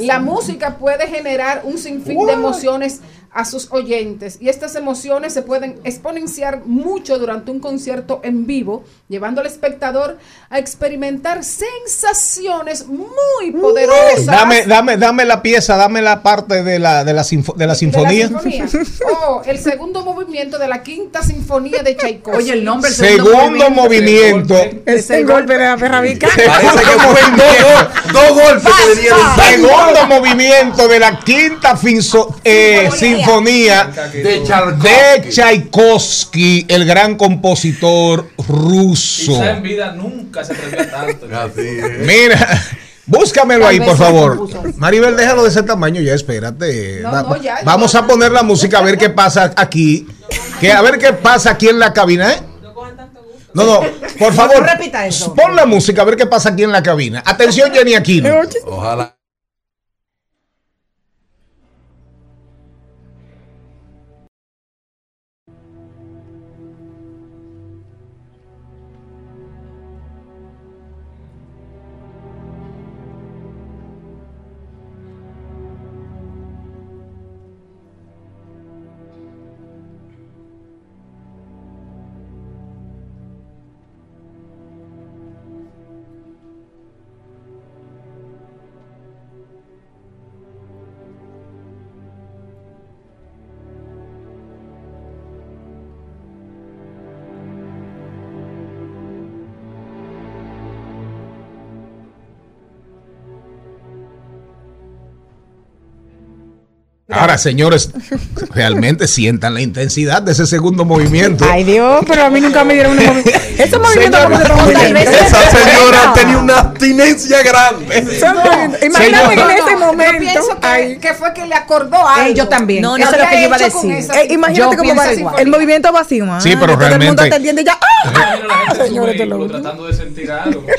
La música puede generar un sinfín de emociones a sus oyentes y estas emociones se pueden exponenciar mucho durante un concierto en vivo, llevando al espectador a experimentar sensaciones muy poderosas. Dame, dame, dame la pieza, dame la parte de la, de la, sinfo- de la sinfonía. De la sinfonía. Oh, el segundo movimiento de la quinta sinfonía de Tchaikovsky. Oye, el nombre del Segundo movimiento. Es el golpe de la perra vica. Segundo movimiento. Dos golpes que le dieron. Segundo movimiento de la quinta finso- eh, sinfonía De Tchaikovsky. de Tchaikovsky, el gran compositor ruso. Quizá en vida nunca se atrevió tanto. [LAUGHS] Así es. Mira, búscamelo ahí, por favor. Maribel, déjalo de ese tamaño ya, espérate. No, Va- no, ya, ya. Vamos a poner la música a ver qué pasa aquí. Que, a ver qué pasa aquí en la cabina, ¿eh? No, no, por favor. repita eso. Pon la música a ver qué pasa aquí en la cabina. Atención, Jenny Aquino. Ojalá. Ahora, señores, realmente sientan la intensidad de ese segundo movimiento. Ay Dios, pero a mí nunca me dieron un movimiento. [LAUGHS] Esos movimientos Señora, como se. Esa señora [LAUGHS] tenía una abstinencia grande. Imagínate que en ese Yo momento. pienso que, fue que le acordó algo. Ey, yo también. No, Eso no, es lo que yo iba a decir. eh, imagínate Yo cómo va igual. el movimiento vacío. ah, Sí, pero Todo el mundo realmente- entiende ya. ¡Ah! Señores, te lo tratando de sentir algo. [LAUGHS]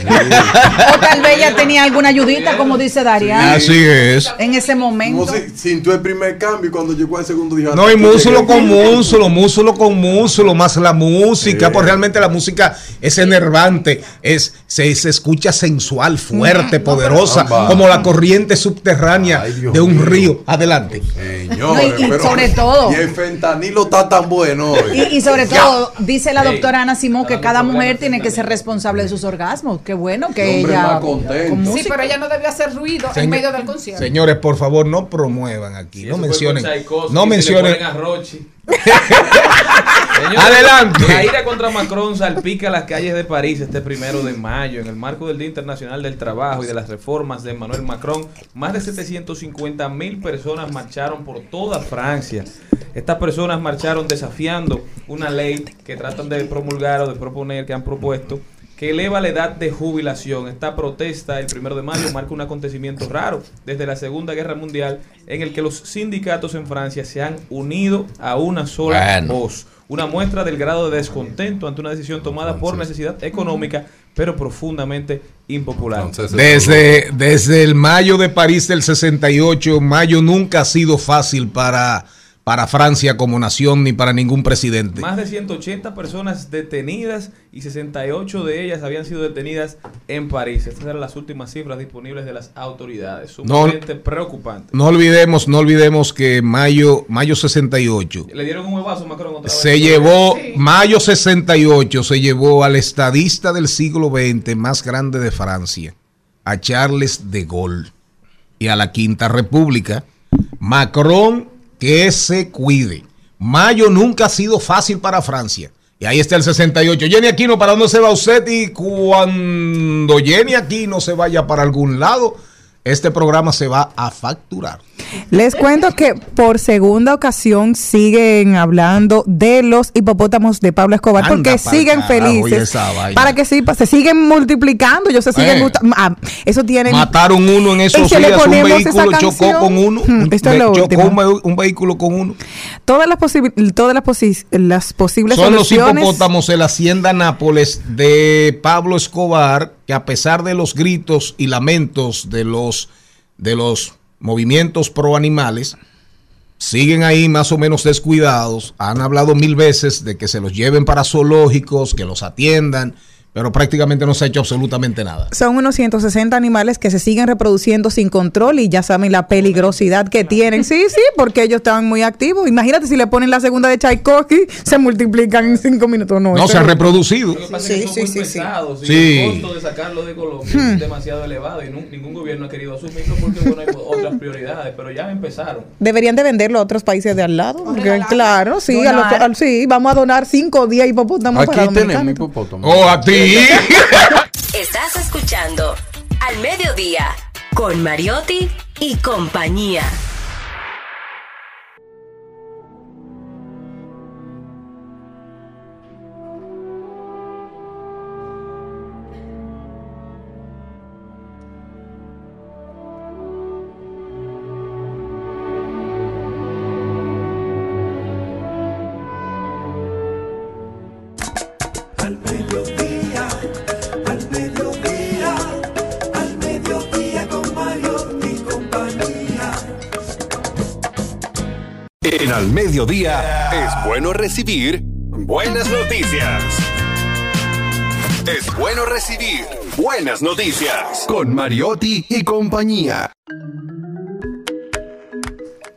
O tal vez ella tenía alguna ayudita, como dice Darían, Así es. en ese Como momento. si sintió el primer cambio y cuando llegó al segundo dijo. No, y "Hasta aquí músculo llegué". con músculo, músculo con músculo, más la música, pues realmente la música es enervante, es, se, se escucha sensual, fuerte, poderosa, Amba. como la corriente subterránea Ay, de un mío. río. Adelante. Señores, No, y- pero- sobre todo- Y el fentanilo está tan bueno. Y, y sobre todo, dice la doctora Ana Simón que cada mujer tiene que ser responsable de sus orgasmos. Qué bueno que El ella. Sí, pero ella no debió hacer ruido en medio del concierto. Señores, por favor, no promuevan aquí, no fue mencionen, no mencionen. ponen a Rochi. [LAUGHS] Adelante. La ira contra Macron salpica las calles de París este primero de mayo. En el marco del Día Internacional del Trabajo y de las reformas de Emmanuel Macron, más de 750 mil personas marcharon por toda Francia. Estas personas marcharon desafiando una ley que tratan de promulgar o de proponer, que han propuesto, que eleva la edad de jubilación. Esta protesta el primero de mayo marca un acontecimiento raro desde la Segunda Guerra Mundial en el que los sindicatos en Francia se han unido a una sola Bueno. voz. Una muestra del grado de descontento ante una decisión tomada por necesidad económica, pero profundamente impopular. Desde, desde el mayo de París del 68, mayo nunca ha sido fácil para, para Francia como nación ni para ningún presidente. Más de 180 personas detenidas y 68 de ellas habían sido detenidas en París. Estas eran las últimas cifras disponibles de las autoridades. Sumamente preocupante. No olvidemos, no olvidemos que mayo, mayo 68 Le dieron un huevazo a Macron otra vez. se llevó, mayo 68 se llevó al estadista del siglo XX más grande de Francia, a Charles de Gaulle y a la Quinta República. Macron, que se cuide. Mayo nunca ha sido fácil para Francia. Y ahí está el 68. Jenny Aquino, ¿para dónde se va usted? Y cuando Jenny Aquino se vaya para algún lado, este programa se va a facturar. Les cuento que por segunda ocasión siguen hablando de los hipopótamos de Pablo Escobar Anda porque siguen carajo, felices. Para que sí, se siguen multiplicando, ellos se siguen Eh. gusta- ah, eso tienen Mataron uno en esos días, un vehículo chocó con uno, hmm, esto es lo chocó un, ve- un vehículo con uno. todas las todas las, posi- las posibles Son los hipopótamos en la hacienda Nápoles de Pablo Escobar, que a pesar de los gritos y lamentos de los, de los movimientos pro animales, siguen ahí más o menos descuidados. Han hablado mil veces de que se los lleven para zoológicos, que los atiendan, pero prácticamente no se ha hecho absolutamente nada. Son unos 160 animales que se siguen reproduciendo sin control y ya saben la peligrosidad que tienen. Sí, sí, porque ellos estaban muy activos. Imagínate si le ponen la segunda de Tchaikovsky, se multiplican en cinco minutos. No, No se ha es- reproducido. Lo que pasa es que son muy pesados y Sí. el costo de sacarlo de Colombia Hmm. es demasiado elevado y ningún gobierno ha querido asumirlo porque bueno, hay otras prioridades, pero ya empezaron. Deberían de venderlo a otros países de al lado. porque, claro, sí, a los- al- sí, vamos a donar 5 o 10 hipopótamos para Dominicana. Oh, a Estás escuchando Al Mediodía con Mariotti y compañía. Mediodía es bueno recibir buenas noticias. Es bueno recibir buenas noticias con Mariotti y compañía.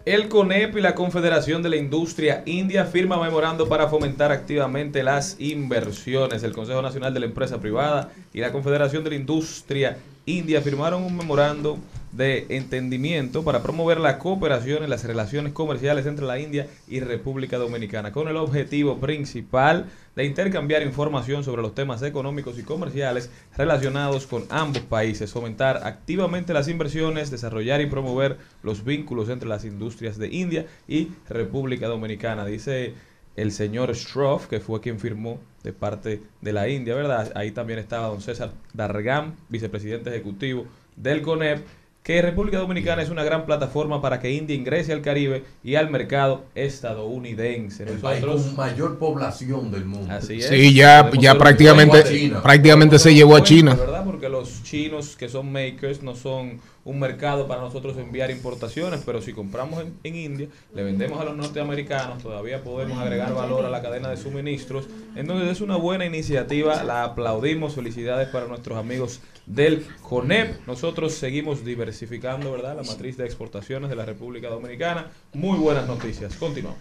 El CONEP y la Confederación de la Industria India firman memorando para fomentar activamente las inversiones. El Consejo Nacional de la Empresa Privada y la Confederación de la Industria India firmaron un memorando de entendimiento para promover la cooperación en las relaciones comerciales entre la India y República Dominicana, con el objetivo principal de intercambiar información sobre los temas económicos y comerciales relacionados con ambos países, fomentar activamente las inversiones, desarrollar y promover los vínculos entre las industrias de India y República Dominicana, dice el señor Stroff, que fue quien firmó de parte de la India, ¿verdad? Ahí también estaba don César Dargam, vicepresidente ejecutivo del CONEP, que República Dominicana es una gran plataforma para que India ingrese al Caribe y al mercado estadounidense. El país Nosotros, con mayor población del mundo. Así es. Sí, ya, ya prácticamente, China. prácticamente se llevó a China. ¿verdad? Porque los chinos que son makers no son un mercado para nosotros enviar importaciones, pero si compramos en, en India, le vendemos a los norteamericanos, todavía podemos agregar valor a la cadena de suministros. Entonces es una buena iniciativa, la aplaudimos, felicidades para nuestros amigos del CONEP. Nosotros seguimos diversificando, ¿verdad? La matriz de exportaciones de la República Dominicana. Muy buenas noticias. Continuamos.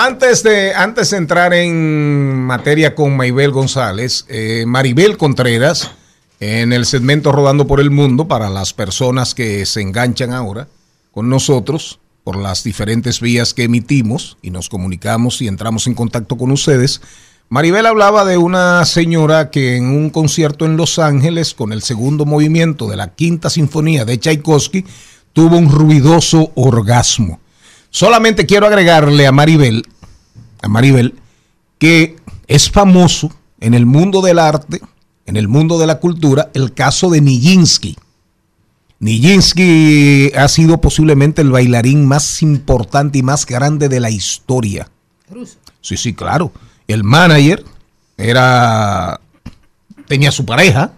Antes de, antes de entrar en materia con Maybel González, eh, Maribel Contreras, en el segmento Rodando por el Mundo, para las personas que se enganchan ahora con nosotros por las diferentes vías que emitimos y nos comunicamos y entramos en contacto con ustedes, Maribel hablaba de una señora que en un concierto en Los Ángeles, con el segundo movimiento de la Quinta Sinfonía de Tchaikovsky, tuvo un ruidoso orgasmo. Solamente quiero agregarle a Maribel, a Maribel, que es famoso en el mundo del arte, en el mundo de la cultura, el caso de Nijinsky. Nijinsky ha sido posiblemente el bailarín más importante y más grande de la historia. Sí, sí, claro. El manager era tenía su pareja,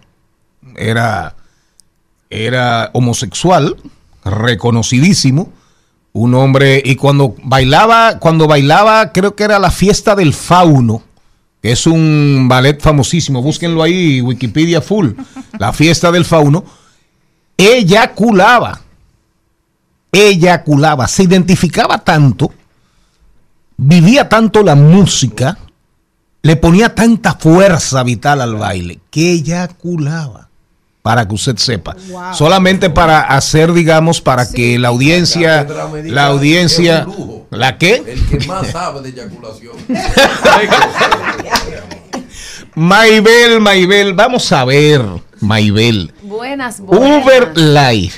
era era homosexual, reconocidísimo, un hombre y cuando bailaba, cuando bailaba, creo que era la fiesta del fauno, que es un ballet famosísimo, búsquenlo ahí, Wikipedia full, la fiesta del fauno, eyaculaba, eyaculaba, se identificaba tanto, vivía tanto la música, le ponía tanta fuerza vital al baile, que eyaculaba para que usted sepa. Wow. Solamente para hacer, digamos, para que la audiencia, la audiencia, ¿la qué? El que más sabe de eyaculación. [LAUGHS] Maybel, Maybel, vamos a ver, Maybel. Buenas, buenas. Uber Live.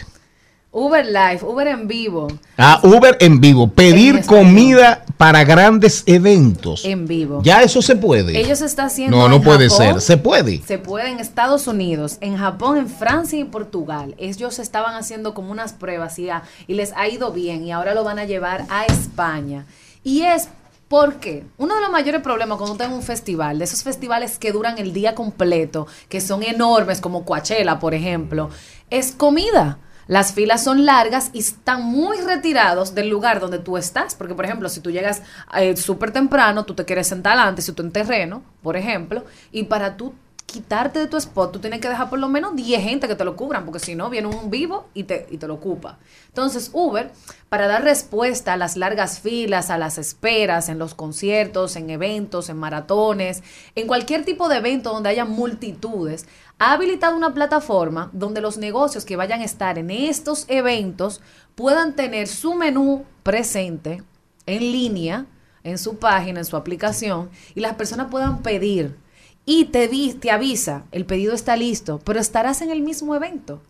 Uber Live, Uber en vivo. Ah, Uber en vivo. Pedir comida para grandes eventos. En vivo. Ya eso se puede. Ellos están haciendo. No, no en puede Japón, ser. Se puede. Se puede en Estados Unidos, en Japón, en Francia y Portugal. Ellos estaban haciendo como unas pruebas y, a- y les ha ido bien y ahora lo van a llevar a España. Y es porque uno de los mayores problemas cuando está en un festival, de esos festivales que duran el día completo, que son enormes, como Coachella, por ejemplo, es comida. Las filas son largas y están muy retirados del lugar donde tú estás. Porque, por ejemplo, si tú llegas eh, súper temprano, tú te quieres sentar antes, si tú en terreno, por ejemplo, y para tú quitarte de tu spot, tú tienes que dejar por lo menos 10 gente que te lo cubran, porque si no, viene un vivo y te, y te lo ocupa. Entonces, Uber, para dar respuesta a las largas filas, a las esperas en los conciertos, en eventos, en maratones, en cualquier tipo de evento donde haya multitudes, ha habilitado una plataforma donde los negocios que vayan a estar en estos eventos puedan tener su menú presente en línea, en su página, en su aplicación, y las personas puedan pedir y te, te avisa, el pedido está listo, pero estarás en el mismo evento.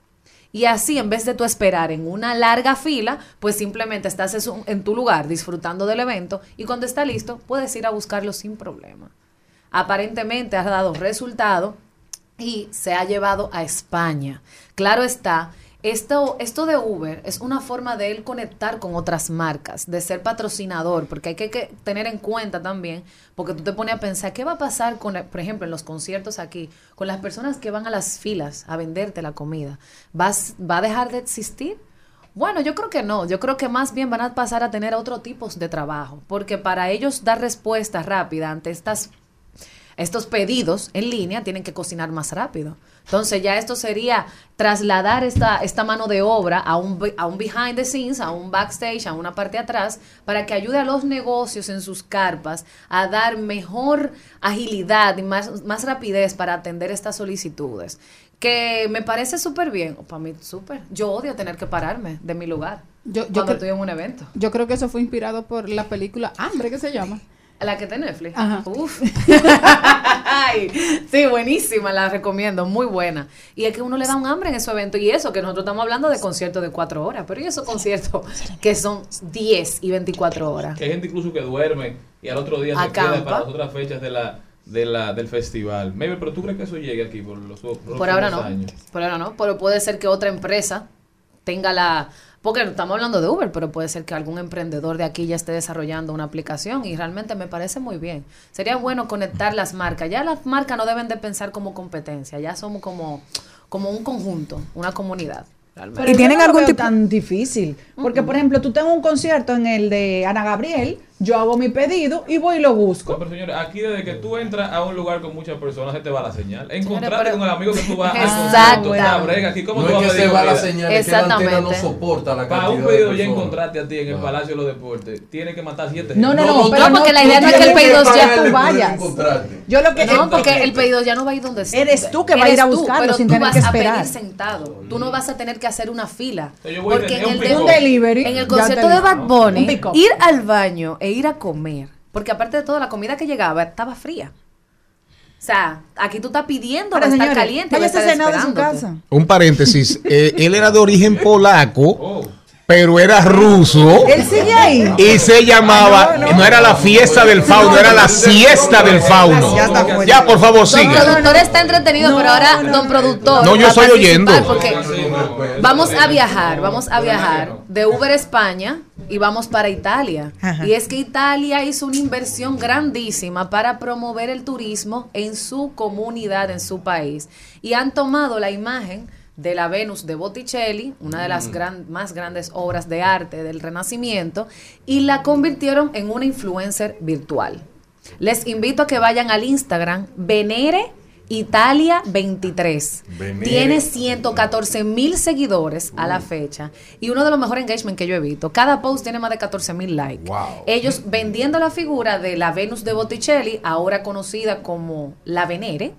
Y así, en vez de tú esperar en una larga fila, pues simplemente estás en tu lugar disfrutando del evento y cuando está listo, puedes ir a buscarlo sin problema. Aparentemente ha dado resultado y se ha llevado a España. Claro está, esto, esto de Uber es una forma de él conectar con otras marcas, de ser patrocinador, porque hay que, tener en cuenta también, porque tú te pones a pensar, ¿qué va a pasar con, por ejemplo, en los conciertos aquí, con las personas que van a las filas a venderte la comida? ¿Vas, ¿Va a dejar de existir? Bueno, yo creo que no. Yo creo que más bien van a pasar a tener otro tipo de trabajo, porque para ellos dar respuesta rápida ante estas estos pedidos en línea tienen que cocinar más rápido. Entonces ya esto sería trasladar esta, esta mano de obra a un, a un behind the scenes, a un backstage, a una parte atrás, para que ayude a los negocios en sus carpas a dar mejor agilidad y más, más rapidez para atender estas solicitudes. Que me parece súper bien, o para mí súper. Yo odio tener que pararme de mi lugar Yo, yo, cuando estoy en un evento. yo creo que eso fue inspirado por la película Hambre, ¿qué se llama? La que está en Netflix. Ajá. Uf. [LAUGHS] Ay, sí, buenísima, la recomiendo, muy buena. Y es que uno le da un hambre en esos eventos. Y eso, que nosotros estamos hablando de conciertos de cuatro horas, pero y esos conciertos que son 10 y 24 horas. Que hay gente incluso que duerme y al otro día se queda para las otras fechas de la, de la, del festival. Maybe, pero tú crees que eso llegue aquí por los próximos Por ahora no. años? Por ahora no, pero puede ser que otra empresa tenga la... Porque estamos hablando de Uber, pero puede ser que algún emprendedor de aquí ya esté desarrollando una aplicación y realmente me parece muy bien. Sería bueno conectar las marcas. Ya las marcas no deben de pensar como competencia, ya somos como, como un conjunto, una comunidad. realmente. Pero ¿Y tienen no algún tipo- tan difícil? Porque, por ejemplo, tú tengo un concierto en el de Ana Gabriel, yo hago mi pedido y voy y lo busco. No, pero señores, aquí desde que tú entras a un lugar con muchas personas, se te va la señal. Encontrarte con el amigo que tú vas a brega, aquí, ¿cómo No tú es vas a que se va la señal, es que la antena no Exactamente. soporta la Para un pedido ya encontrarte a ti en el Ah. Palacio de los Deportes, tiene que matar siete No, no, gente. no, pero No, porque la idea no es que el pedido ya tú vayas. Yo lo que No, porque el pedido ya no va a ir donde esté. Eres tú que va a ir a Eres tú, buscarlo pero sin tú tener vas que a esperar. pedir sentado. Tú no vas a tener que hacer una fila. Porque en el, concierto de Bad Un Bunny, ir al baño e ir a comer, porque aparte de todo, la comida que llegaba estaba fría. O sea, aquí tú estás pidiendo, Ahora, va a estar caliente, estar cenado de su casa. Un paréntesis. eh, él era de origen polaco, Oh. Pero era ruso. Él sigue ahí. Y se llamaba, Ah, no, no, no. era la fiesta del fauno, era la siesta del fauno. Ya por favor, Don siga. productor está entretenido, pero ahora don productor. No, yo estoy oyendo. Porque vamos a viajar, vamos a viajar de Uber España y vamos para Italia. Ajá. Y es que Italia hizo una inversión grandísima para promover el turismo en su comunidad, en su país. Y han tomado la imagen de la Venus de Botticelli, una de las gran- más grandes obras de arte del Renacimiento, y la convirtieron en una influencer virtual. Les invito a que vayan al Instagram Venere Italia 23. Venere. Tiene 114 mil seguidores a la fecha y uno de los mejores engagement que yo he visto. Cada post tiene más de 14 mil likes. Wow. Ellos vendiendo la figura de la Venus de Botticelli, ahora conocida como la Venere,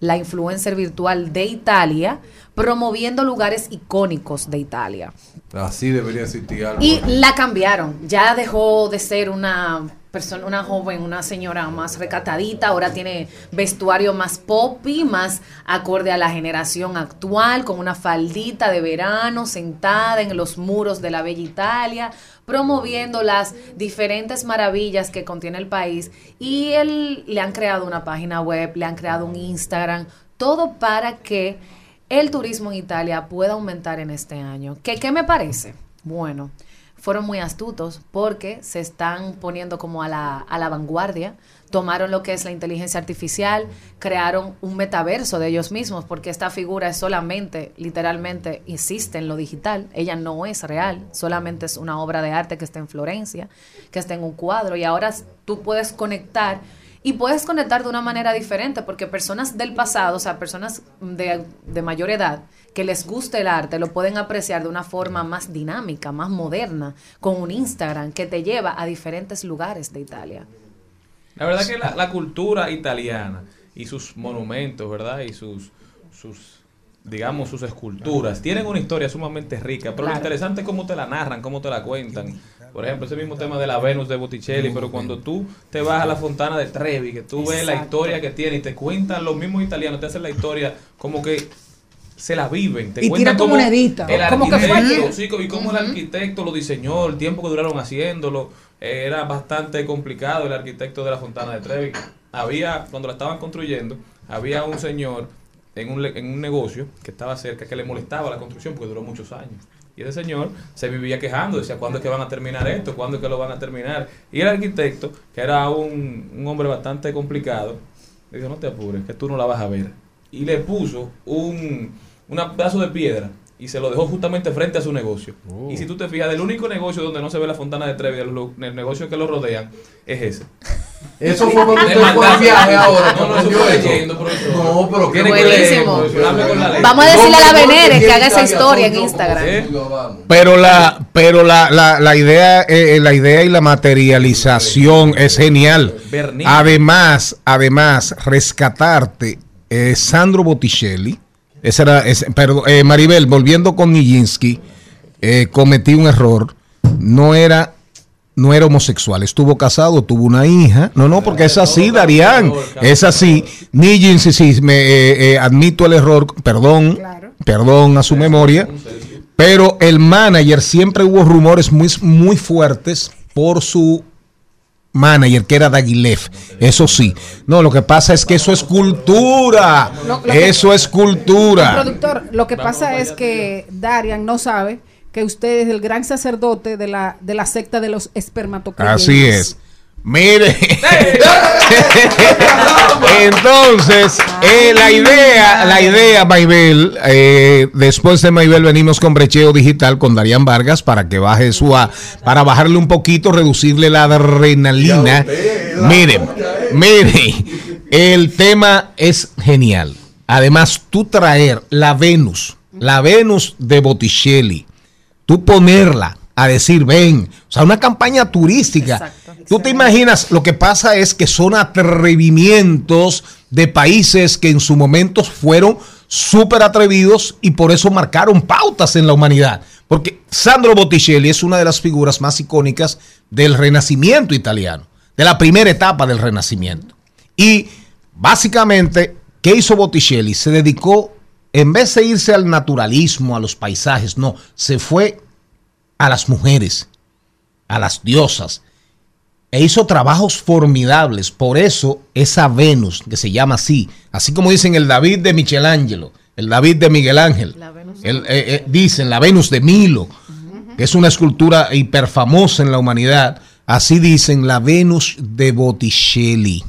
la influencer virtual de Italia, promoviendo lugares icónicos de Italia. Así debería existir algo. Y la cambiaron. Ya dejó de ser una persona, una joven, una señora más recatadita. Ahora tiene vestuario más poppy, más acorde a la generación actual, con una faldita de verano, sentada en los muros de la bella Italia, promoviendo las diferentes maravillas que contiene el país. Y él le han creado una página web, le han creado un Instagram, todo para que el turismo en Italia pueda aumentar en este año. ¿Qué, qué me parece? Bueno, fueron muy astutos porque se están poniendo como a la, a la vanguardia, tomaron lo que es la inteligencia artificial, crearon un metaverso de ellos mismos, porque esta figura es solamente, literalmente, existe en lo digital, ella no es real, solamente es una obra de arte que está en Florencia, que está en un cuadro, y ahora tú puedes conectar y puedes conectar de una manera diferente porque personas del pasado, o sea, personas de, de mayor edad que les guste el arte, lo pueden apreciar de una forma más dinámica, más moderna, con un Instagram que te lleva a diferentes lugares de Italia. La verdad que la, la cultura italiana y sus monumentos, ¿verdad? Y sus, sus, digamos, sus esculturas, tienen una historia sumamente rica, pero lo interesante es cómo te la narran, cómo te la cuentan. Por ejemplo, ese mismo tema de la Venus de Botticelli, pero cuando tú te vas a la Fontana de Trevi, que tú ves la historia que tiene y te cuentan los mismos italianos, te hacen la historia como que se la viven, te Y tira tu cómo monedita, el como que fue sí, y cómo el arquitecto lo diseñó, el tiempo que duraron haciéndolo, eh, era bastante complicado el arquitecto de la Fontana de Trevi. Había, cuando la estaban construyendo, había un señor en un, en un negocio que estaba cerca que le molestaba la construcción porque duró muchos años. Y ese señor se vivía quejando, decía, ¿cuándo es que van a terminar esto? ¿Cuándo es que lo van a terminar? Y el arquitecto, que era un, un hombre bastante complicado, le dijo, no te apures, que tú no la vas a ver. Y le puso un, un pedazo de piedra y se lo dejó justamente frente a su negocio. Y si tú te fijas, del único negocio donde no se ve la fontana de Trevi, el negocio que lo rodean, es ese. Eso fue cuando Le [LAUGHS] usted fue mandaron- viaje ahora. No, no, eso fue leyendo, profesor. No, pero Tiene qué que leer, Buenísimo. ley. Vamos a decirle a la No, no, Venere que porque haga esa historia en Instagram. ¿Eh? Pero la, pero la, la, la idea, eh, la idea y la materialización es genial. Además, además, rescatarte eh, Sandro Botticelli. Ese era, ese- perdón, eh, Maribel, volviendo con Nijinsky, eh, cometí un error. No era, no era homosexual. Estuvo casado, tuvo una hija. No, no, porque es así, Darían. Es así. Nijinsky, sí, me admito el error. Perdón, perdón a su memoria. Pero el manager siempre hubo rumores muy, muy fuertes por su manager, que era Dagilev. Eso sí. No, lo que pasa es que eso es cultura. Lo- lo que- Eso es cultura. Productor, lo que pasa es que Darian no sabe que usted es el gran sacerdote de la, de la secta de los espermatocreyentes. Así es. Mire. [LAUGHS] Entonces, eh, la idea, la, idea, Maybel, eh, después de Maybel venimos con brecheo digital con Darían Vargas para que baje su A, para bajarle un poquito, reducirle la adrenalina. Miren, miren, el tema es genial. Además, tú traer la Venus, la Venus de Botticelli, tú ponerla a decir, ven, o sea, una campaña turística. Tú te imaginas, lo que pasa es que son atrevimientos de países que en su momento fueron súper atrevidos y por eso marcaron pautas en la humanidad. Porque Sandro Botticelli es una de las figuras más icónicas del Renacimiento italiano, de la primera etapa del Renacimiento. Y básicamente, ¿qué hizo Botticelli? Se dedicó, en vez de irse al naturalismo, a los paisajes, no, se fue a las mujeres, a las diosas, e hizo trabajos formidables. Por eso esa Venus, que se llama así, así como dicen el David de Michelangelo, el David de Miguel Ángel, el, eh, eh, dicen la Venus de Milo, que es una escultura hiperfamosa en la humanidad, así dicen la Venus de Botticelli.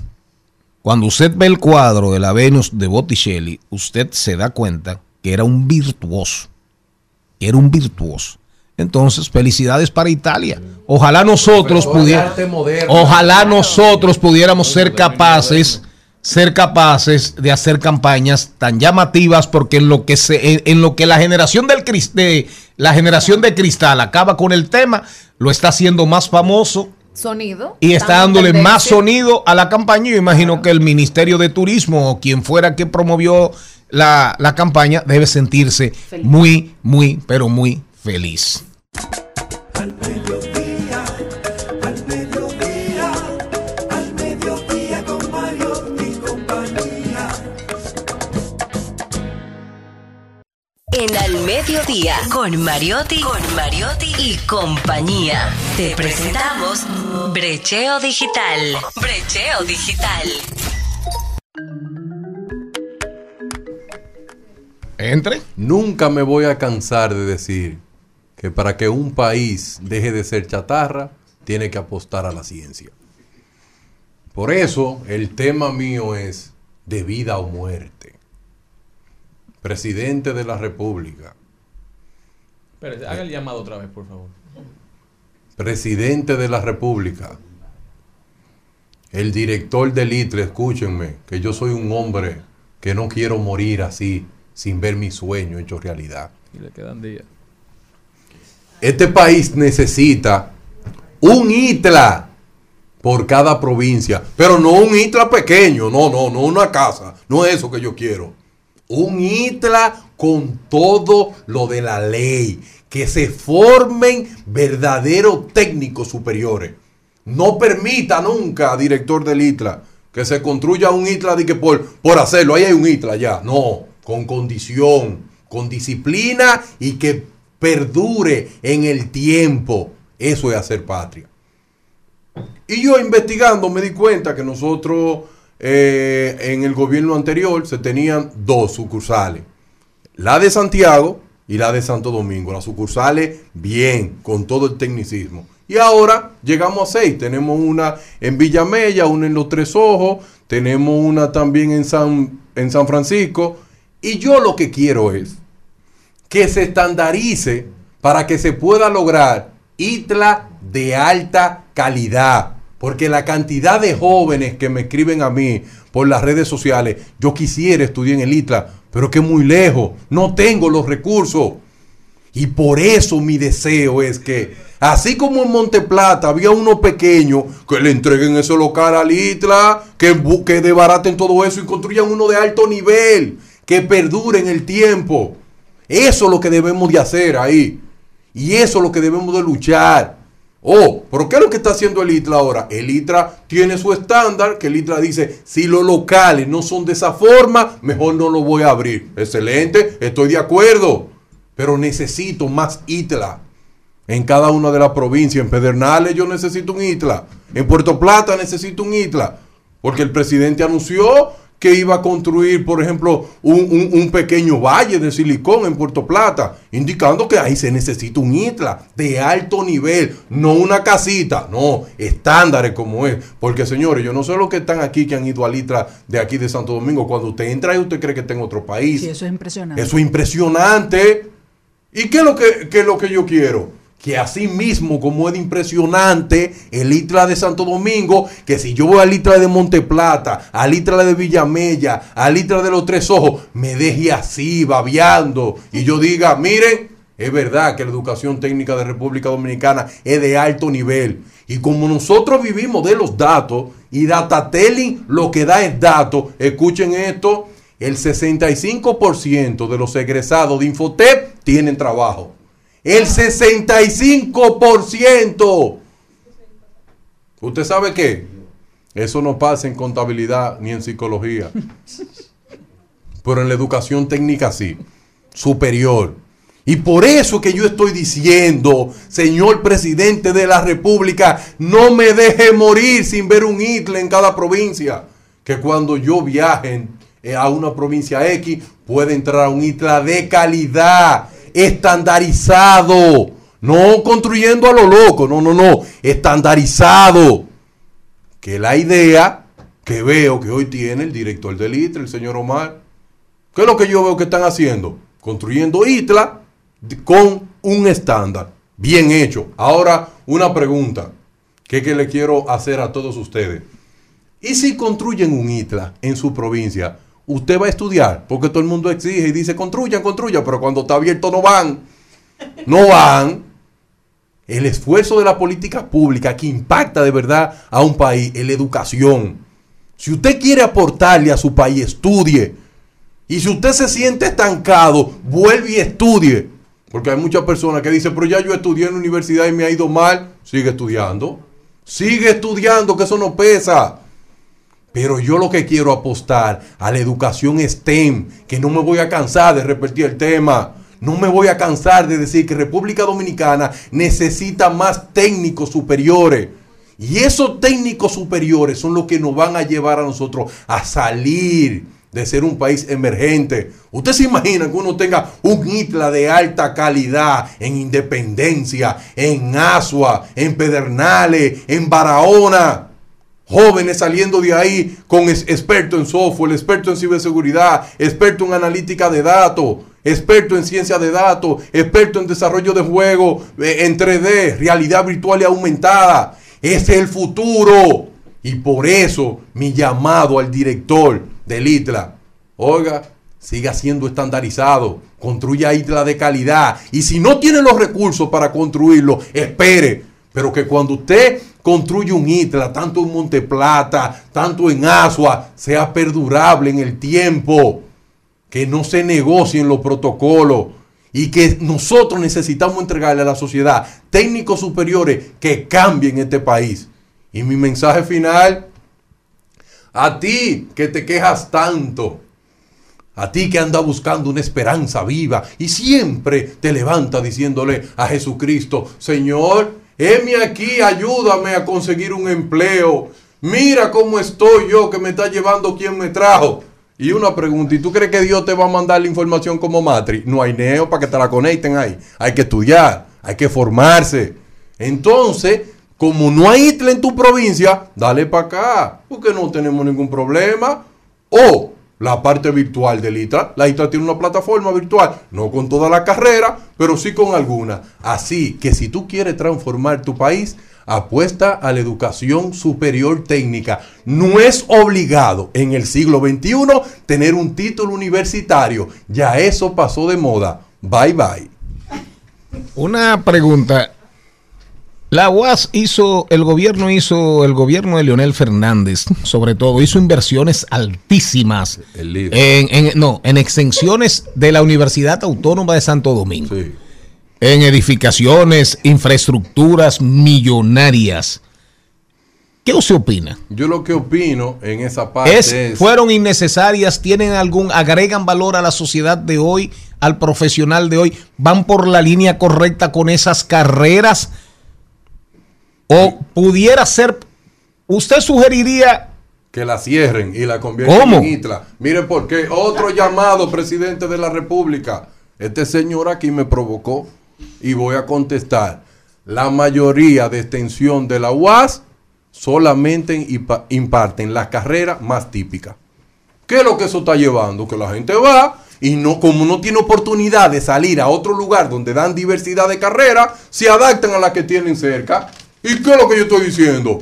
Cuando usted ve el cuadro de la Venus de Botticelli, usted se da cuenta que era un virtuoso, era un virtuoso. Entonces, felicidades para Italia. Ojalá nosotros pudiéramos, ojalá nosotros pudiéramos ser capaces, ser capaces de hacer campañas tan llamativas, porque en lo que se, en, en lo que la generación del de la generación de cristal acaba con el tema, lo está haciendo más famoso Sonido. y está dándole más sonido a la campaña. Yo imagino que el Ministerio de Turismo o quien fuera que promovió la, la campaña debe sentirse Feliz. muy, muy, pero muy feliz. Al mediodía, al mediodía, al mediodía con Mario y compañía. En Al Mediodía, con Mariotti, con Mariotti y compañía. Te presentamos Brecheo Digital. Brecheo Digital. Entre. Nunca me voy a cansar de decir que para que un país deje de ser chatarra, tiene que apostar a la ciencia. Por eso, el tema mío es de vida o muerte. Presidente de la República, Espérate, haga el llamado otra vez, por favor. presidente de la República, el director del ITRE, escúchenme, que yo soy un hombre que no quiero morir así, sin ver mi sueño hecho realidad. Y le quedan días. Este país necesita un ITLA por cada provincia, pero no un ITLA pequeño, no, no, no una casa, no es eso que yo quiero. Un ITLA con todo lo de la ley, que se formen verdaderos técnicos superiores. No permita nunca, director del ITLA, que se construya un ITLA de que por, por hacerlo, ahí hay un ITLA ya. No, con condición, con disciplina y que perdure en el tiempo. Eso es hacer patria. Y yo investigando me di cuenta que nosotros eh, en el gobierno anterior se tenían dos sucursales. La de Santiago y la de Santo Domingo. Las sucursales bien, con todo el tecnicismo. Y ahora llegamos a seis. Tenemos una en Villamella, una en Los Tres Ojos, tenemos una también en San, en San Francisco. Y yo lo que quiero es que se estandarice para que se pueda lograr ITLA de alta calidad. Porque la cantidad de jóvenes que me escriben a mí por las redes sociales, yo quisiera estudiar en el ITLA, pero que muy lejos, no tengo los recursos. Y por eso mi deseo es que, así como en Monteplata había uno pequeño, que le entreguen ese local al ITLA, que, que desbaraten todo eso y construyan uno de alto nivel, que perdure en el tiempo. Eso es lo que debemos de hacer ahí. Y eso es lo que debemos de luchar. Oh, pero ¿qué es lo que está haciendo el ITRA ahora? El ITRA tiene su estándar, que el ITRA dice, si los locales no son de esa forma, mejor no lo voy a abrir. Excelente, estoy de acuerdo. Pero necesito más ITLA en cada una de las provincias. En Pedernales yo necesito un ITLA. En Puerto Plata necesito un ITLA. Porque el presidente anunció que iba a construir, por ejemplo, un, un- un pequeño valle de silicón en Puerto Plata, indicando que ahí se necesita un ITLA de alto nivel, no una casita, no, estándares como es. Porque señores, yo no sé los que están aquí que han ido al ITLA de aquí de Santo Domingo, cuando usted entra ahí usted cree que está en otro país. Sí, eso es impresionante. Eso es impresionante. ¿Y qué es lo que, qué es lo que yo quiero? Que así mismo, como es impresionante el ITLA de Santo Domingo, que si yo voy al ITLA de Monteplata, al ITLA de Villamella, al ITLA de los Tres Ojos, me deje así, babeando, y yo diga, miren, es verdad que la educación técnica de República Dominicana es de alto nivel. Y como nosotros vivimos de los datos, y Datatelling lo que da es datos, escuchen esto, el 65% de los egresados de Infotep tienen trabajo. El 65%. ¿Usted sabe qué? Eso no pasa en contabilidad ni en psicología. Pero en la educación técnica sí. Superior. Y por eso que yo estoy diciendo, señor presidente de la República, no me deje morir sin ver un ITLE en cada provincia. Que cuando yo viaje a una provincia X, puede entrar un ITLA de calidad, estandarizado. No construyendo a lo loco, no, no, no, estandarizado. Que la idea que veo que hoy tiene el director del ITLA, el señor Omar, ¿qué es lo que yo veo que están haciendo? Construyendo ITLA con un estándar bien hecho. Ahora, una pregunta que, que le quiero hacer a todos ustedes. ¿Y si construyen un ITLA en su provincia? Usted va a estudiar, porque todo el mundo exige y dice, construyan, construyan, pero cuando está abierto no van. No van. El esfuerzo de la política pública que impacta de verdad a un país es la educación. Si usted quiere aportarle a su país, estudie. Y si usted se siente estancado, vuelve y estudie. Porque hay muchas personas que dicen, pero ya yo estudié en la universidad y me ha ido mal. Sigue estudiando. Sigue estudiando, que eso no pesa. Pero yo lo que quiero apostar a la educación STEM, que no me voy a cansar de repetir el tema. No me voy a cansar de decir que República Dominicana necesita más técnicos superiores. Y esos técnicos superiores son los que nos van a llevar a nosotros a salir de ser un país emergente. Usted se imagina que uno tenga un ITLA de alta calidad en Independencia, en Asua, en Pedernales, en Barahona. Jóvenes saliendo de ahí con experto en software, experto en ciberseguridad, experto en analítica de datos, experto en ciencia de datos, experto en desarrollo de juegos eh, en 3D, realidad virtual y aumentada. Ese es el futuro. Y por eso mi llamado al director del ITLA, oiga, siga siendo estandarizado, construya ITLA de calidad. Y si no tiene los recursos para construirlo, espere. Pero que cuando usted construye un ITLA, tanto en Monteplata, tanto en Asua, sea perdurable en el tiempo. Que no se negocien los protocolos. Y que nosotros necesitamos entregarle a la sociedad técnicos superiores que cambien este país. Y mi mensaje final, a ti que te quejas tanto, a ti que anda buscando una esperanza viva y siempre te levanta diciéndole a Jesucristo, Señor, heme aquí, ayúdame a conseguir un empleo. Mira cómo estoy yo que me está llevando quien me trajo. Y una pregunta, ¿y tú crees que Dios te va a mandar la información como matriz? No hay neo para que te la conecten ahí. Hay que estudiar, hay que formarse. Entonces, como no hay ITLA en tu provincia, dale para acá, porque no tenemos ningún problema. O la parte virtual del ITRA. La ITRA tiene una plataforma virtual, no con toda la carrera, pero sí con alguna. Así que si tú quieres transformar tu país, apuesta a la educación superior técnica. No es obligado en el siglo XXI tener un título universitario. Ya eso pasó de moda. Bye bye. Una pregunta. La UAS hizo, el gobierno hizo, el gobierno de Leonel Fernández, sobre todo, hizo inversiones altísimas en, en- no, en extensiones de la Universidad Autónoma de Santo Domingo. En edificaciones, infraestructuras millonarias. ¿Qué usted opina? Yo lo que opino en esa parte Es, es... ¿Fueron innecesarias? ¿Tienen algún, agregan valor a la sociedad de hoy, al profesional de hoy? ¿Van por la línea correcta con esas carreras? ¿O pudiera ser, usted sugeriría que la cierren y la conviertan ¿Cómo? en isla. Miren por qué. Otro llamado, presidente de la República. Este señor aquí me provocó y voy a contestar. La mayoría de extensión de la UAS solamente impa- imparten las carreras más típicas. ¿Qué es lo que eso está llevando? Que la gente va y no, como no tiene oportunidad de salir a otro lugar donde dan diversidad de carreras, se adaptan a las que tienen cerca. ¿Y qué es lo que yo estoy diciendo?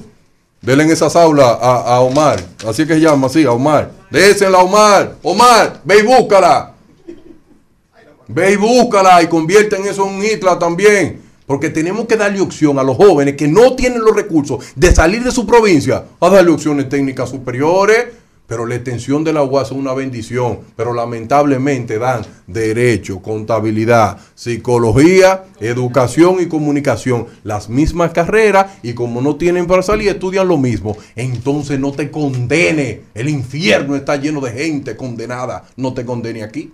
Denle en esas aulas a, Omar. Así que se llama así, a Omar. Désela a Omar. Omar, ve y búscala. Ve y búscala y convierten eso en un isla también. Porque tenemos que darle opción a los jóvenes que no tienen los recursos de salir de su provincia a darle opciones técnicas superiores. Pero la extensión de la UAS es una bendición. Pero lamentablemente dan derecho, contabilidad, psicología, educación y comunicación. Las mismas carreras y como no tienen para salir, estudian lo mismo. Entonces no te condene. El infierno está lleno de gente condenada. No te condene aquí.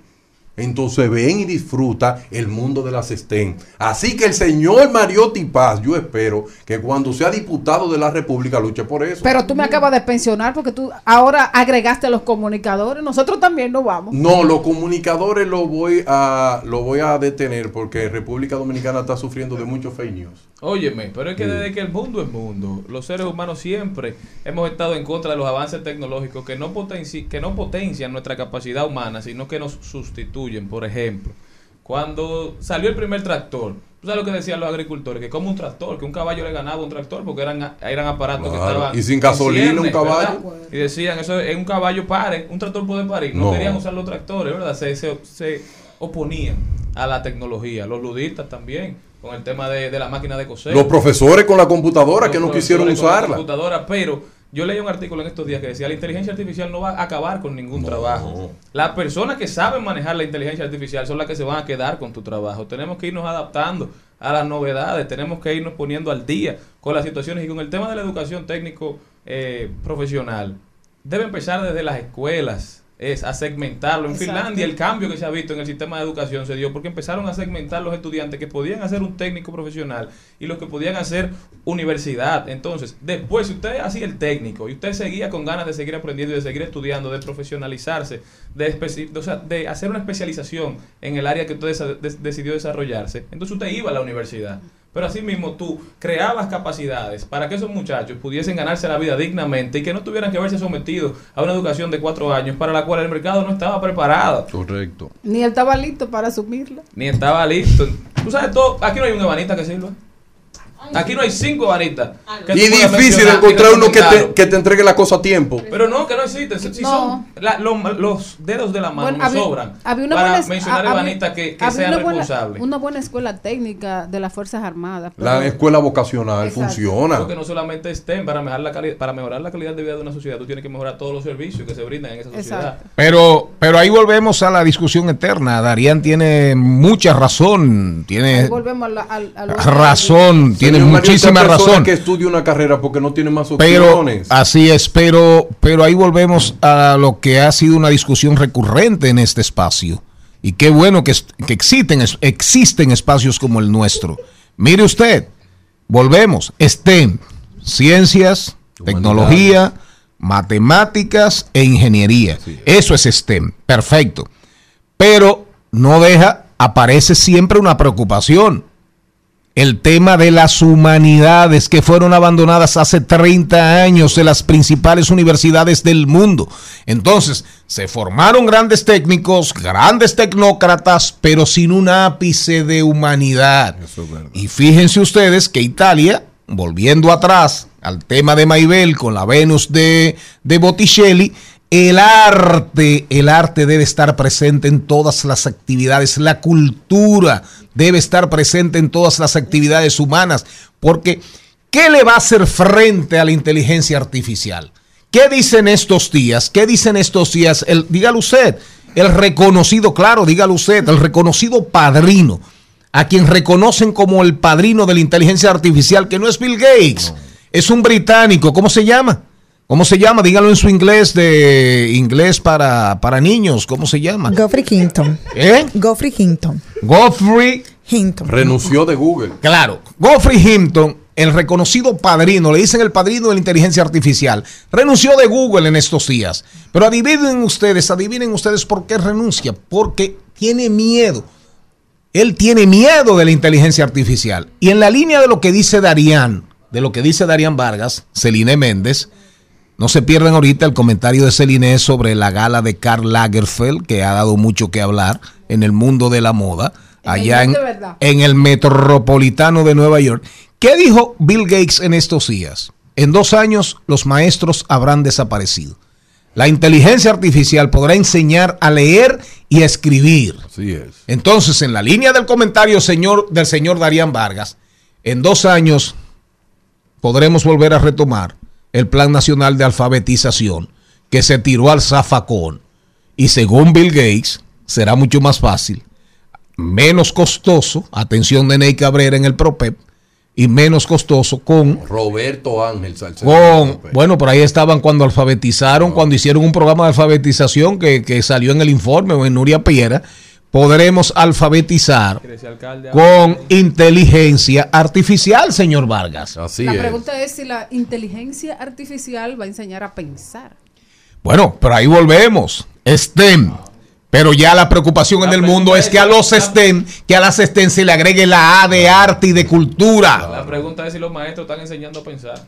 Entonces ven y disfruta el mundo de las STEM. Así que el señor Mariotti Paz, yo espero que cuando sea diputado de la República luche por eso. Pero tú me acabas de pensionar porque tú ahora agregaste a los comunicadores. Nosotros también nos vamos. No, los comunicadores lo voy a lo voy a detener porque República Dominicana está sufriendo de muchos fake news. Óyeme, pero es que desde que el mundo es mundo, los seres humanos siempre hemos estado en contra de los avances tecnológicos que no, potenci- que no potencian nuestra capacidad humana, sino que nos sustituyen. Por ejemplo, cuando salió el primer tractor, ¿tú sabes lo que decían los agricultores? Que como un tractor, que un caballo le ganaba a un tractor porque eran, eran aparatos que estaban... y sin gasolina, un caballo. ¿verdad? Y decían, eso es un caballo pare, un tractor puede parir. No, No. querían usar los tractores, ¿verdad? Se, se, se oponían a la tecnología. Los ludistas también, con el tema de, de la máquina de coser. Los profesores con la computadora Los que no quisieron usarla. computadora, pero yo leí un artículo en estos días que decía la inteligencia artificial no va a acabar con ningún trabajo. Las personas que saben manejar la inteligencia artificial son las que se van a quedar con tu trabajo. Tenemos que irnos adaptando a las novedades, tenemos que irnos poniendo al día con las situaciones y con el tema de la educación técnico eh, profesional. Debe empezar desde las escuelas. Es a segmentarlo. En Exacto. Finlandia el cambio que se ha visto en el sistema de educación se dio porque empezaron a segmentar los estudiantes que podían hacer un técnico profesional y los que podían hacer universidad. Entonces, después, si usted hacía el técnico y usted seguía con ganas de seguir aprendiendo y de seguir estudiando, de profesionalizarse, de, especi- o sea, de hacer una especialización en el área que usted des- decidió desarrollarse, entonces usted iba a la universidad. Pero asimismo tú creabas capacidades para que esos muchachos pudiesen ganarse la vida dignamente y que no tuvieran que verse sometidos a una educación de cuatro años para la cual el mercado no estaba preparado. Correcto. Ni él estaba listo para asumirla. Ni estaba listo. Tú sabes todo, aquí no hay un ebanista que sirva. Aquí no hay cinco que Y difícil encontrar uno que te, que te entregue la cosa a tiempo. Pero no, que no existe. Si si No. son la- los, los dedos de la mano Bueno, nos había- sobran había una para buena mencionar había- ebanistas que, que sean una buena- responsables. Una buena escuela técnica de las Fuerzas Armadas. La escuela vocacional Exacto. funciona. Porque no solamente estén para mejorar la calidad, para mejorar la calidad de vida de una sociedad, tú tienes que mejorar todos los servicios que se brindan en esa sociedad. Exacto. Pero, pero ahí volvemos a la discusión eterna. Darían tiene mucha razón, tiene volvemos a, la- a razón, tiene Mario, muchísima razón. que estudia una carrera porque no tiene más Pero opciones. así es, pero, pero ahí volvemos a lo que ha sido una discusión recurrente en este espacio. Y qué bueno que, que existen, existen espacios como el nuestro. Mire usted, volvemos, STEM, ciencias, tecnología, matemáticas e ingeniería. Eso es STEM, perfecto. Pero no deja, aparece siempre una preocupación el tema de las humanidades que fueron abandonadas hace 30 años de las principales universidades del mundo. Entonces, se formaron grandes técnicos, grandes tecnócratas, pero sin un ápice de humanidad. Y fíjense ustedes que Italia, volviendo atrás al tema de Maibel con la Venus de, de Botticelli, el arte, el arte debe estar presente en todas las actividades, la cultura debe estar presente en todas las actividades humanas, porque ¿qué le va a hacer frente a la inteligencia artificial? ¿Qué dicen estos días? ¿Qué dicen estos días? El, dígalo usted, el reconocido, claro, dígalo usted, el reconocido padrino, a quien reconocen como el padrino de la inteligencia artificial, que no es Bill Gates, es un británico, ¿cómo se llama? ¿Cómo se llama? Dígalo en su inglés de inglés para, para niños. ¿Cómo se llama? Geoffrey Hinton. ¿Eh? Geoffrey Hinton. Geoffrey Hinton. Renunció de Google. Claro. Geoffrey Hinton el reconocido padrino, le dicen el padrino de la inteligencia artificial, renunció de Google en estos días. Pero adivinen ustedes, adivinen ustedes por qué renuncia. Porque tiene miedo. Él tiene miedo de la inteligencia artificial. Y en la línea de lo que dice Darían, de lo que dice Darían Vargas, Celine Méndez, no se pierdan ahorita el comentario de Celine sobre la gala de Karl Lagerfeld, que ha dado mucho que hablar en el mundo de la moda, allá en, el metropolitano de Nueva York. ¿Qué dijo Bill Gates en estos días? En dos años los maestros habrán desaparecido. La inteligencia artificial podrá enseñar a leer y a escribir. Así es. Entonces, en la línea del comentario señor, del señor Darían Vargas, en dos años podremos volver a retomar el Plan Nacional de Alfabetización que se tiró al zafacón. Y según Bill Gates, será mucho más fácil, menos costoso, atención de Ney Cabrera en el PROPEP, y menos costoso con Roberto Ángel Salcedo. con, bueno, por ahí estaban cuando alfabetizaron, cuando hicieron un programa de alfabetización que, que salió en el informe o en Nuria Piera, podremos alfabetizar con inteligencia artificial, señor Vargas. Así la pregunta es si la inteligencia artificial va a enseñar a pensar. Bueno, pero ahí volvemos. STEM. Pero ya la preocupación en el mundo es que a los STEM, que a las STEM se le agregue la A de arte y de cultura. La pregunta es si los maestros están enseñando a pensar.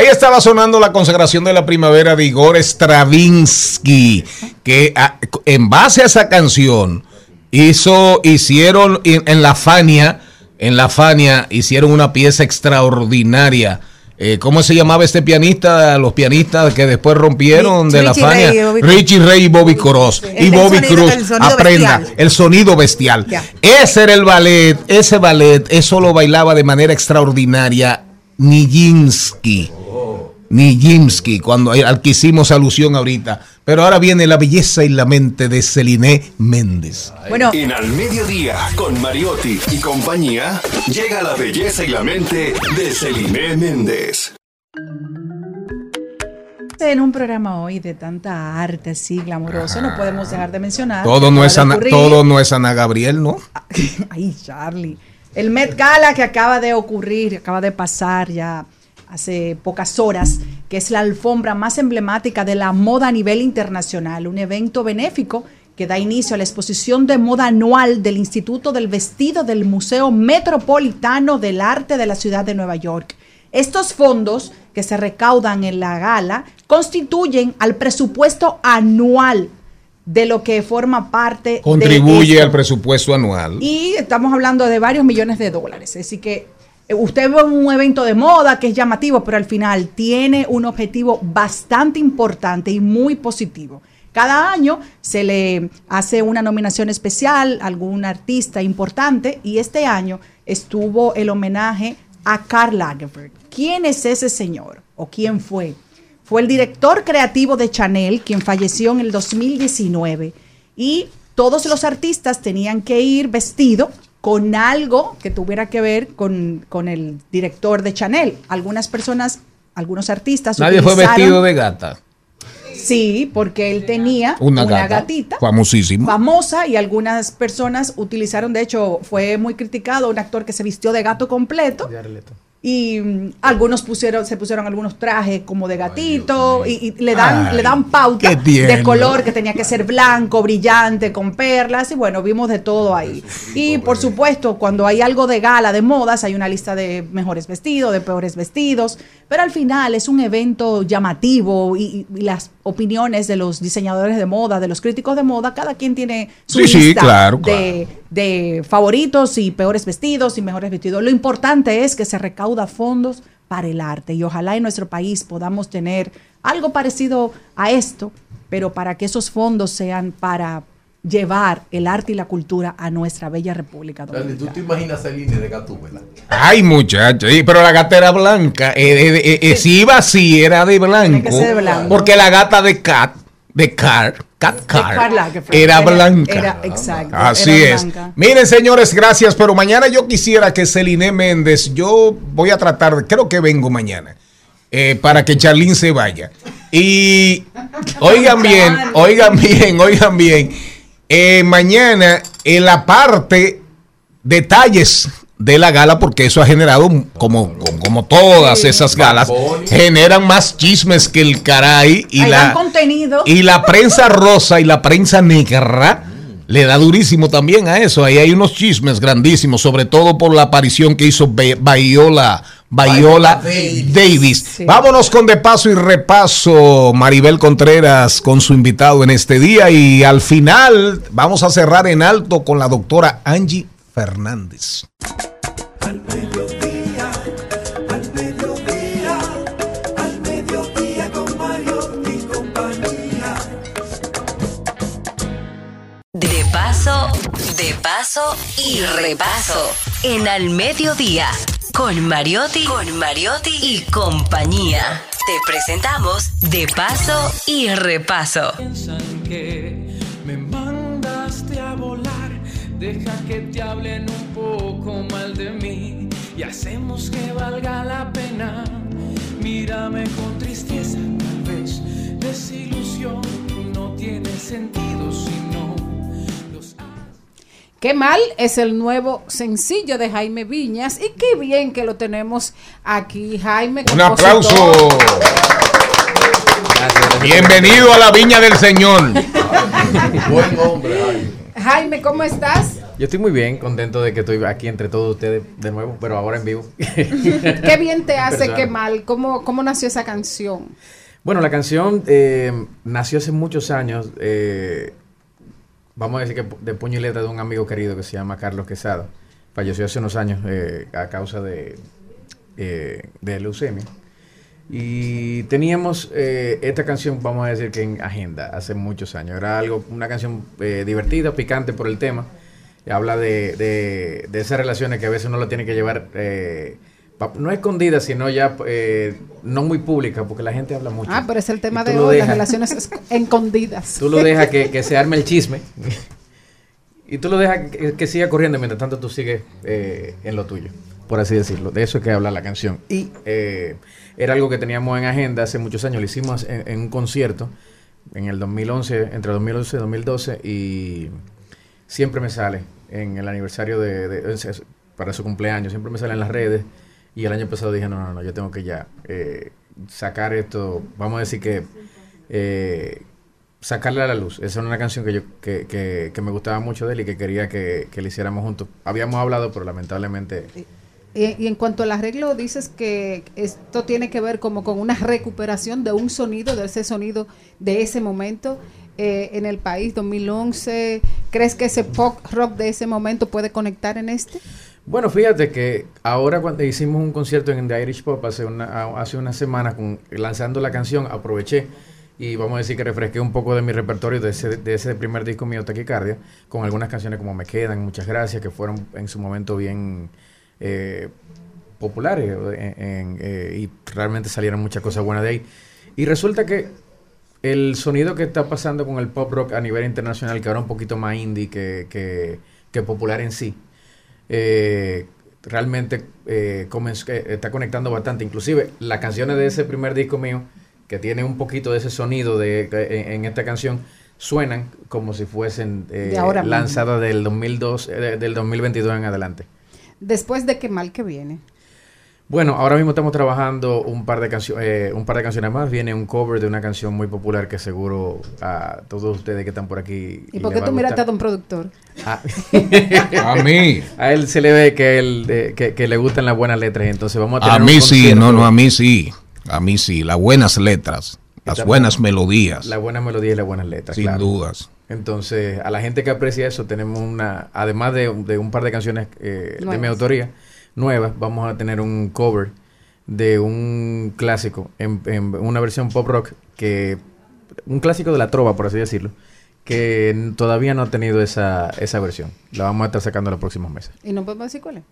Ahí estaba sonando la consagración de la primavera de Igor Stravinsky, que a- en base a esa canción hizo, hicieron en, en la Fania, en la Fania hicieron una pieza extraordinaria. Eh, ¿Cómo se llamaba este pianista? Los pianistas que después rompieron de la Richie Fania. Ray Richie Ray y Bobby Cross. El- Y Bobby sonido- Cruz. el Aprenda. bestial. El sonido bestial. Ese era el ballet. Ese ballet, eso lo bailaba de manera extraordinaria Nijinsky. Nijinsky, cuando al que hicimos alusión ahorita. Pero ahora viene la belleza y la mente de Celine Méndez. Bueno. En Al Mediodía, con Mariotti y compañía, llega la belleza y la mente de Celine Méndez. En un programa hoy de tanta arte así glamoroso, no podemos dejar de mencionar. Todo no, es Ana, todo no es Ana Gabriel, ¿no? [LAUGHS] Ay, Charlie. El Met Gala que acaba de ocurrir, acaba de pasar ya hace pocas horas, que es la alfombra más emblemática de la moda a nivel internacional, un evento benéfico que da inicio a la exposición de moda anual del Instituto del Vestido del Museo Metropolitano del Arte de la Ciudad de Nueva York. Estos fondos que se recaudan en la gala constituyen al presupuesto anual de lo que forma parte Contribuye al presupuesto anual. Y estamos hablando de varios millones de dólares. Así que usted ve un evento de moda que es llamativo, pero al final tiene un objetivo bastante importante y muy positivo. Cada año se le hace una nominación especial a algún artista importante y este año estuvo el homenaje a Karl Lagerfeld. ¿Quién es ese señor o quién fue? Fue el director creativo de Chanel, quien falleció en el 2019 y todos los artistas tenían que ir vestido con algo que tuviera que ver con, con el director de Chanel. Algunas personas, algunos artistas. Nadie fue vestido de gata. Sí, porque él tenía Una, una, gata. gatita Famosísima. famosa y algunas personas utilizaron, de hecho, fue muy criticado un actor que se vistió de gato completo y mm, algunos pusieron se pusieron algunos trajes como de gatito y, y le dan Ay, le dan pauta de color que tenía que ser blanco, brillante, con perlas y bueno, vimos de todo ahí. Y por supuesto, cuando hay algo de gala, de modas, hay una lista de mejores vestidos, de peores vestidos, pero al final es un evento llamativo y, y las opiniones de los diseñadores de moda, de los críticos de moda, cada quien tiene su Sí, sí, lista claro, de, de favoritos y peores vestidos y mejores vestidos. Lo importante es que se recauda fondos para el arte y ojalá en nuestro país podamos tener algo parecido a esto, pero para que esos fondos sean para llevar el arte y la cultura a nuestra bella República Dominicana. ¿Tú te imaginas línea de Gatúbela? Ay, muchacho, sí, pero la gata era blanca. Eh, eh, eh, eh, si iba así, era de blanco. que ser de blanco. Porque la gata de Cat, de Car, Cat Car, era blanca. Era, exacto. Así era es. blanca. Miren, señores, gracias. Pero mañana yo quisiera que Celine Méndez, yo voy a tratar, de- creo que vengo mañana, eh, para que Charlene se vaya. Y oigan bien, oigan bien, oigan bien. Eh, mañana, en la parte, detalles de la gala, porque eso ha generado, como, como, como todas esas galas, generan más chismes que el caray. Y la, contenido. y la prensa rosa y la prensa negra le da durísimo también a eso. Ahí hay unos chismes grandísimos, sobre todo por la aparición que hizo Be- Viola, Davis. Vámonos con de paso y repaso Maribel Contreras con su invitado en este día y al final vamos a cerrar en alto con la doctora Angie Fernández. Al mediodía, al mediodía, al mediodía con Mario y compañía. De paso, de paso y repaso. En Al Mediodía, con Mariotti, con Mariotti y compañía. Te presentamos De paso y repaso. Piensan que me mandaste a volar, deja que te hablen un poco mal de mí y hacemos que valga la pena. Mírame con tristeza, tal vez desilusión no tiene sentido si no Qué mal es el nuevo sencillo de Jaime Viñas y qué bien que lo tenemos aquí, Jaime. Un aplauso. Bienvenido a la viña del Señor. Buen hombre, Jaime, ¿cómo estás? Yo estoy muy bien, contento de que estoy aquí entre todos ustedes de nuevo, pero ahora en vivo. [LAUGHS] Qué bien te hace, Persona. qué mal. ¿Cómo, cómo nació esa canción? Bueno, la canción eh, nació hace muchos años, eh, vamos a decir que de puño y letra de un amigo querido que se llama Carlos Quesada. Falleció hace unos años eh, a causa de, eh, de leucemia. Y teníamos eh, esta canción, vamos a decir que en agenda, hace muchos años. Era algo, una canción divertida, picante por el tema. Habla de, de, de esas relaciones que a veces uno lo tiene que llevar, no escondidas, sino ya eh, no muy públicas, porque la gente habla mucho. Ah, pero es el tema de hoy, las relaciones esc- [LAUGHS] escondidas. Tú lo dejas que, que se arme el chisme. [LAUGHS] Y tú lo dejas que, que siga corriendo mientras tanto tú sigues eh, en lo tuyo, por así decirlo. De eso es que habla la canción. Y eh, era algo que teníamos en agenda hace muchos años. Lo hicimos en, en un concierto en el 2011, entre 2011 y 2012. Y siempre me sale en el aniversario de, de- para su cumpleaños, siempre me sale en las redes. Y el año pasado dije, no, no, no, yo tengo que ya eh, sacar esto, vamos a decir que eh, sacarle a la luz. Esa es una canción que yo que, que, me gustaba mucho de él y que quería que, que le hiciéramos juntos. Habíamos hablado, pero lamentablemente Y, y en cuanto al arreglo, dices que esto tiene que ver como con una recuperación de un sonido, de ese sonido de ese momento eh, en el país 2011. ¿Crees que ese pop rock de ese momento puede conectar en este? Bueno, fíjate que ahora cuando hicimos un concierto en The Irish Pop hace una, hace una semana con, lanzando la canción, aproveché y vamos a decir que refresqué un poco de mi repertorio de ese, de ese primer disco mío, Taquicardia, con algunas canciones como Me Quedan, Muchas Gracias, que fueron en su momento bien eh, populares en, eh, y realmente salieron muchas cosas buenas de ahí. Y resulta que el sonido que está pasando con el pop rock a nivel internacional, que ahora un poquito más indie que, que, que popular en sí, eh, realmente eh, que está conectando bastante. Inclusive las canciones de ese primer disco mío, que tiene un poquito de ese sonido de, en, en esta canción, suenan como si fuesen eh, De lanzadas del 2002, eh, del 2022 en adelante. Después de qué mal que viene. Bueno, ahora mismo estamos trabajando un par de canciones, un par de canciones más. Viene un cover de una canción muy popular que seguro a todos ustedes que están por aquí. ¿Y por qué tú miraste a don productor? Ah. [LAUGHS] A mí. A él se le ve que, él, eh, que, que le gustan las buenas letras. Entonces vamos a tener A un mí sí, no, no, a mí sí. A mí sí, las buenas letras. Las buenas melodías. La buena melodía y las buenas letras. Sin claro. dudas. Entonces, a la gente que aprecia eso, tenemos una, además de, de un par de canciones eh, de mi autoría, nuevas, vamos a tener un cover de un clásico, en, en una versión pop rock, que un clásico de la trova, por así decirlo, que todavía no ha tenido esa, esa versión. La vamos a estar sacando en los próximos meses. Y no podemos decir cuál es.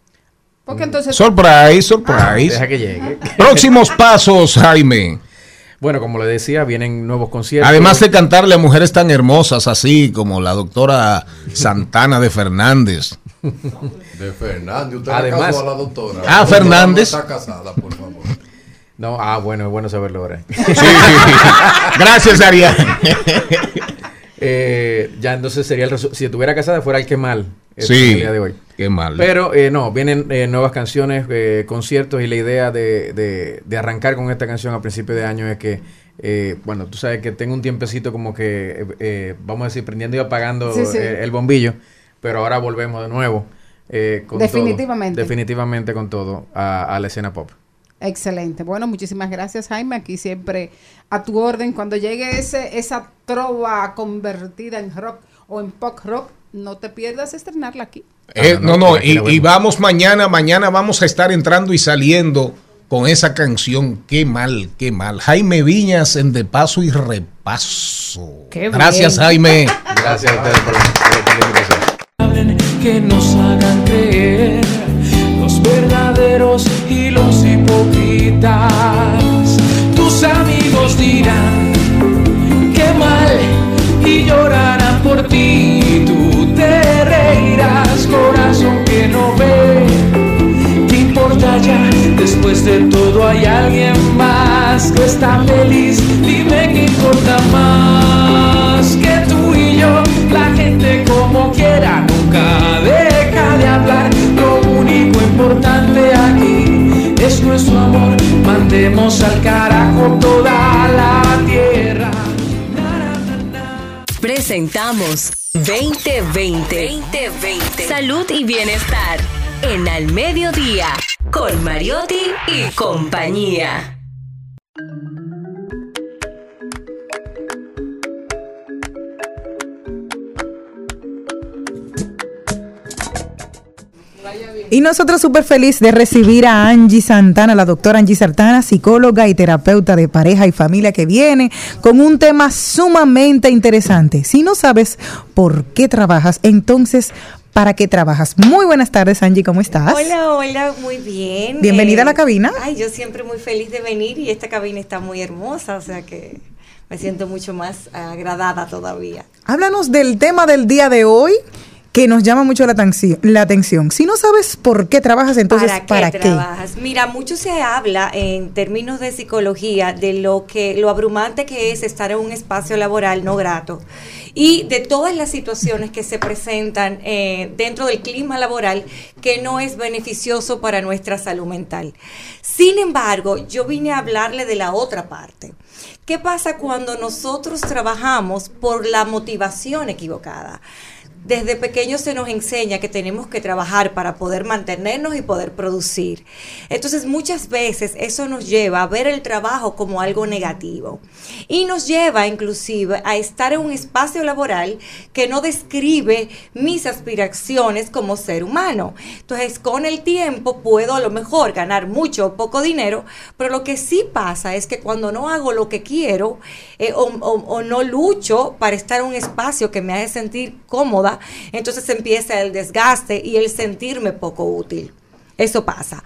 Porque entonces. Surprise, surprise. Ah, Deja que llegue. [LAUGHS] Próximos pasos, Jaime. Bueno, como le decía, vienen nuevos conciertos. Además de cantarle a mujeres tan hermosas así como la doctora Santana de Fernández. De Fernández, usted Además- a la doctora. Ah, Fernández. No está casada, por favor. No, ah, bueno, es bueno saberlo ahora. Gracias, Ariane. Eh, ya entonces sería el si estuviera casada fuera el que mal este, Sí, el día de hoy. qué mal. Pero eh, no, vienen eh, nuevas canciones, eh, conciertos y la idea de, de- de arrancar con esta canción a principio de año es que, eh, bueno, tú sabes que tengo un tiempecito como que, eh, eh, vamos a decir, prendiendo y apagando Sí, sí. eh, el bombillo, pero ahora volvemos de nuevo. eh, con todo. Definitivamente. definitivamente con todo a, a la escena pop. Excelente. Bueno, muchísimas gracias, Jaime. Aquí siempre a tu orden. Cuando llegue ese, esa trova convertida en rock o en pop rock, no te pierdas estrenarla aquí. Eh, Ah, no, no, no, y, vamos mañana, mañana vamos a estar entrando y saliendo con esa canción. Qué mal, qué mal. Jaime Viñas en De Paso y Repaso. Qué Gracias, bien. Jaime. Gracias a ustedes por la invitación. Que nos hagan creer los verdaderos y los hipócritas. Tus amigos dirán qué mal y llorarán por ti. Tú te reirás, corazón que no ve. ¿Qué importa ya? Después de todo hay alguien más que está feliz. Dime qué importa más que tú y yo. La gente como quiera Mandemos al carajo toda la tierra. Presentamos 2020. 2020. Salud y bienestar. En Al Mediodía. Con Mariotti y compañía. Y nosotros súper feliz de recibir a Angie Santana, la doctora Angie Santana, psicóloga y terapeuta de pareja y familia que viene con un tema sumamente interesante. Si no sabes por qué trabajas, entonces, ¿para qué trabajas? Muy buenas tardes, Angie, ¿cómo estás? Hola, hola, muy bien. Bienvenida a la cabina. Ay, yo siempre muy feliz de venir y esta cabina está muy hermosa, o sea que me siento mucho más agradada todavía. Háblanos del tema del día de hoy que nos llama mucho la, atención- la atención. Si no sabes por qué trabajas, entonces, ¿Para qué ¿para qué? trabajas? Mira, mucho se habla en términos de psicología de lo que lo abrumante que es estar en un espacio laboral no grato y de todas las situaciones que se presentan eh, dentro del clima laboral que no es beneficioso para nuestra salud mental. Sin embargo, yo vine a hablarle de la otra parte. ¿Qué pasa cuando nosotros trabajamos por la motivación equivocada? Desde pequeños se nos enseña que tenemos que trabajar para poder mantenernos y poder producir. Entonces muchas veces eso nos lleva a ver el trabajo como algo negativo y nos lleva inclusive a estar en un espacio laboral que no describe mis aspiraciones como ser humano. Entonces con el tiempo puedo a lo mejor ganar mucho o poco dinero, pero lo que sí pasa es que cuando no hago lo que quiero eh, o, o- o no lucho para estar en un espacio que me hace sentir cómoda, entonces empieza el desgaste y el sentirme poco útil. Eso pasa.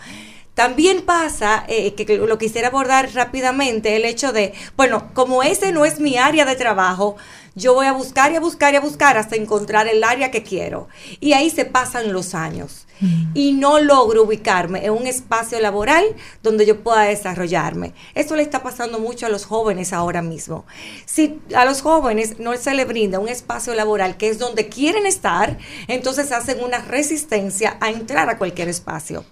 También pasa, eh, que, que lo quisiera abordar rápidamente, el hecho de, bueno, como ese no es mi área de trabajo, yo voy a buscar y a buscar y a buscar hasta encontrar el área que quiero. Y ahí se pasan los años. Y no logro ubicarme en un espacio laboral donde yo pueda desarrollarme. Esto le está pasando mucho a los jóvenes ahora mismo. Si a los jóvenes no se les brinda un espacio laboral que es donde quieren estar, entonces hacen una resistencia a entrar a cualquier espacio.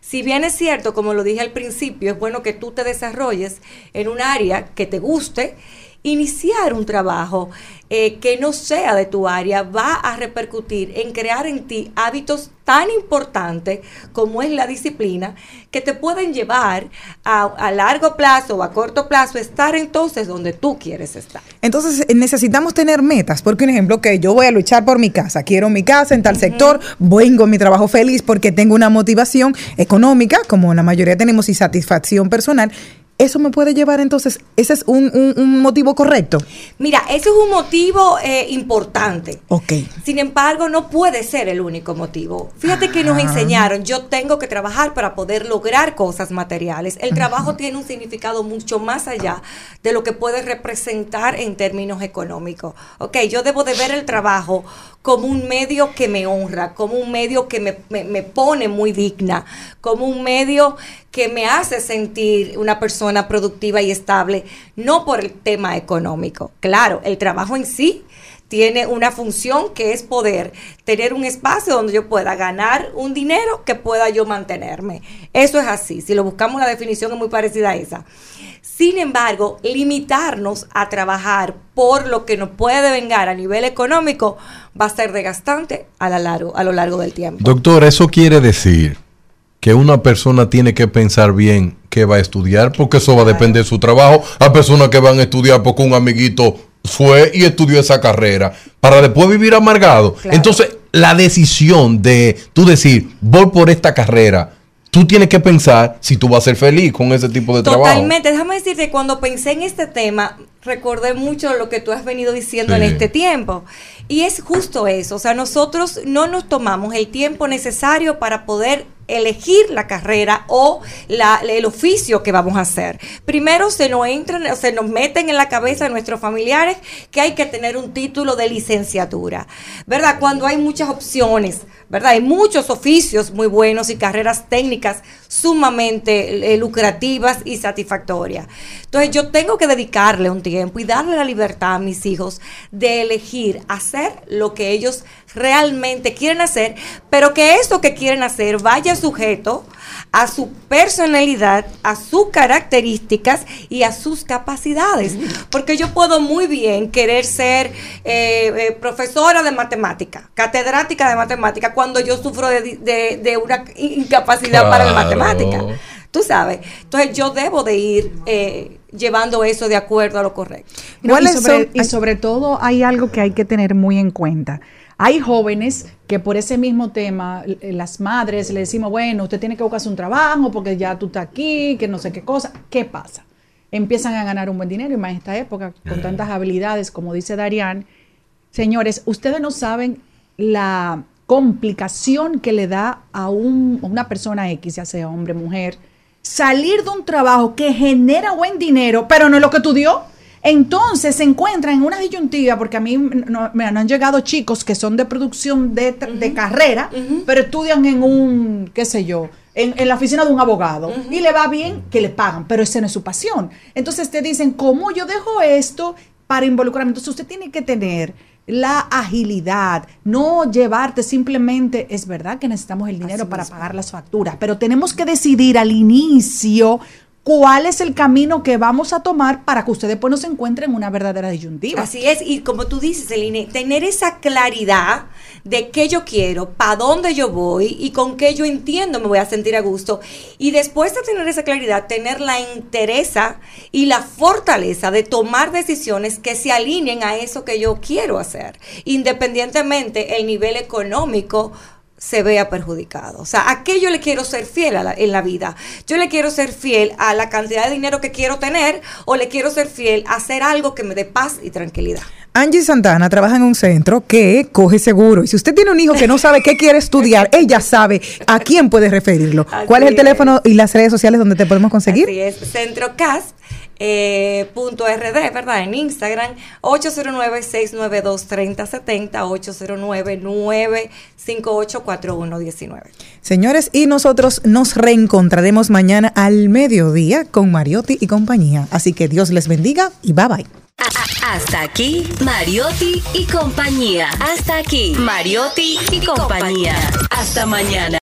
Si bien es cierto, como lo dije al principio, es bueno que tú te desarrolles en un área que te guste iniciar un trabajo eh, que no sea de tu área va a repercutir en crear en ti hábitos tan importantes como es la disciplina que te pueden llevar a, a largo plazo o a corto plazo a estar entonces donde tú quieres estar. Entonces eh, necesitamos tener metas, porque un ejemplo que yo voy a luchar por mi casa, quiero mi casa en tal sector, vengo a mi trabajo feliz porque tengo una motivación económica, como la mayoría tenemos, y satisfacción personal. Eso me puede llevar entonces, ese es un, un- un motivo correcto. Mira, eso es un motivo eh, importante. Ok. Sin embargo, no puede ser el único motivo. Fíjate que nos Ah. enseñaron, yo tengo que trabajar para poder lograr cosas materiales. El trabajo tiene un significado mucho más allá de lo que puede representar en términos económicos. Ok, yo debo de ver el trabajo como un medio que me honra, como un medio que me, me- me pone muy digna, como un medio que me hace sentir una persona productiva y estable, no por el tema económico. Claro, el trabajo en sí tiene una función que es poder tener un espacio donde yo pueda ganar un dinero que pueda yo mantenerme. Eso es así. Si lo buscamos, la definición es muy parecida a esa. Sin embargo, limitarnos a trabajar por lo que nos puede vengar a nivel económico va a ser desgastante a, la largo, a lo largo del tiempo. Doctor, eso quiere decir que una persona tiene que pensar bien qué va a estudiar, porque eso va a depender de su trabajo. Hay personas que van a estudiar porque un amiguito fue y estudió esa carrera para después vivir amargado. Claro. Entonces, la decisión de tú decir, voy por esta carrera, tú tienes que pensar si tú vas a ser feliz con ese tipo de trabajo. Totalmente. Déjame decirte, cuando pensé en este tema, recordé mucho lo que tú has venido diciendo Sí. en este tiempo. Y es justo eso. O sea, nosotros no nos tomamos el tiempo necesario para poder elegir la carrera o el oficio que vamos a hacer. Primero se nos entran, se nos meten en la cabeza de nuestros familiares que hay que tener un título de licenciatura, ¿verdad? Cuando hay muchas opciones, ¿verdad? Hay muchos oficios muy buenos y carreras técnicas sumamente eh, lucrativas y satisfactorias. Entonces yo tengo que dedicarle un tiempo y darle la libertad a mis hijos de elegir hacer lo que ellos realmente quieren hacer, pero que eso que quieren hacer vaya sujeto a su personalidad, a sus características y a sus capacidades. Porque yo puedo muy bien querer ser eh, eh, profesora de matemática, catedrática de matemática, cuando yo sufro de, de- de una incapacidad para la matemática. Tú sabes. Entonces yo debo de ir eh, llevando eso de acuerdo a lo correcto. No, y, sobre, y sobre todo hay algo que hay que tener muy en cuenta. Hay jóvenes que por ese mismo tema, eh, las madres le decimos, bueno, usted tiene que buscarse un trabajo porque ya tú estás aquí, que no sé qué cosa. ¿Qué pasa? Empiezan a ganar un buen dinero y más en esta época, con tantas habilidades, como dice Darían. Señores, ustedes no saben la complicación que le da a un- a una persona X, ya sea hombre, mujer, salir de un trabajo que genera buen dinero, pero no es lo que tú dio. Entonces se encuentra en una disyuntiva, porque a mí no- me han llegado chicos que son de producción de, carrera, pero estudian en un, qué sé yo, en, en la oficina de un abogado y le va bien que le pagan, pero esa no es su pasión. Entonces te dicen, ¿cómo yo dejo esto para involucrarme? Entonces usted tiene que tener la agilidad, no llevarte simplemente, es verdad que necesitamos el dinero para pagar las facturas, pero tenemos que decidir al inicio cuál es el camino que vamos a tomar para que usted después no se encuentre en una verdadera disyuntiva. Así es, y como tú dices, Celine, tener esa claridad de qué yo quiero, para dónde yo voy y con qué yo entiendo me voy a sentir a gusto. Y después de tener esa claridad, tener la interesa y la fortaleza de tomar decisiones que se alineen a eso que yo quiero hacer, independientemente el nivel económico se vea perjudicado. O sea, ¿a qué yo le quiero ser fiel a la- en la vida? Yo le quiero ser fiel a la cantidad de dinero que quiero tener o le quiero ser fiel a hacer algo que me dé paz y tranquilidad. Angie Santana trabaja en un centro que coge seguro. Y si usted tiene un hijo que no sabe qué quiere estudiar, [LAUGHS] ella sabe a quién puede referirlo. Así ¿Cuál es el es. teléfono y las redes sociales donde te podemos conseguir? Así es, CentroCast. Eh, punto RD, ¿verdad? En Instagram, 809-692-3070, 809-958-4119. Señores, y nosotros nos reencontraremos mañana al mediodía con Mariotti y compañía. Así que Dios les bendiga y bye bye. Hasta aquí, Mariotti y compañía. Hasta aquí, Mariotti y compañía. Hasta mañana.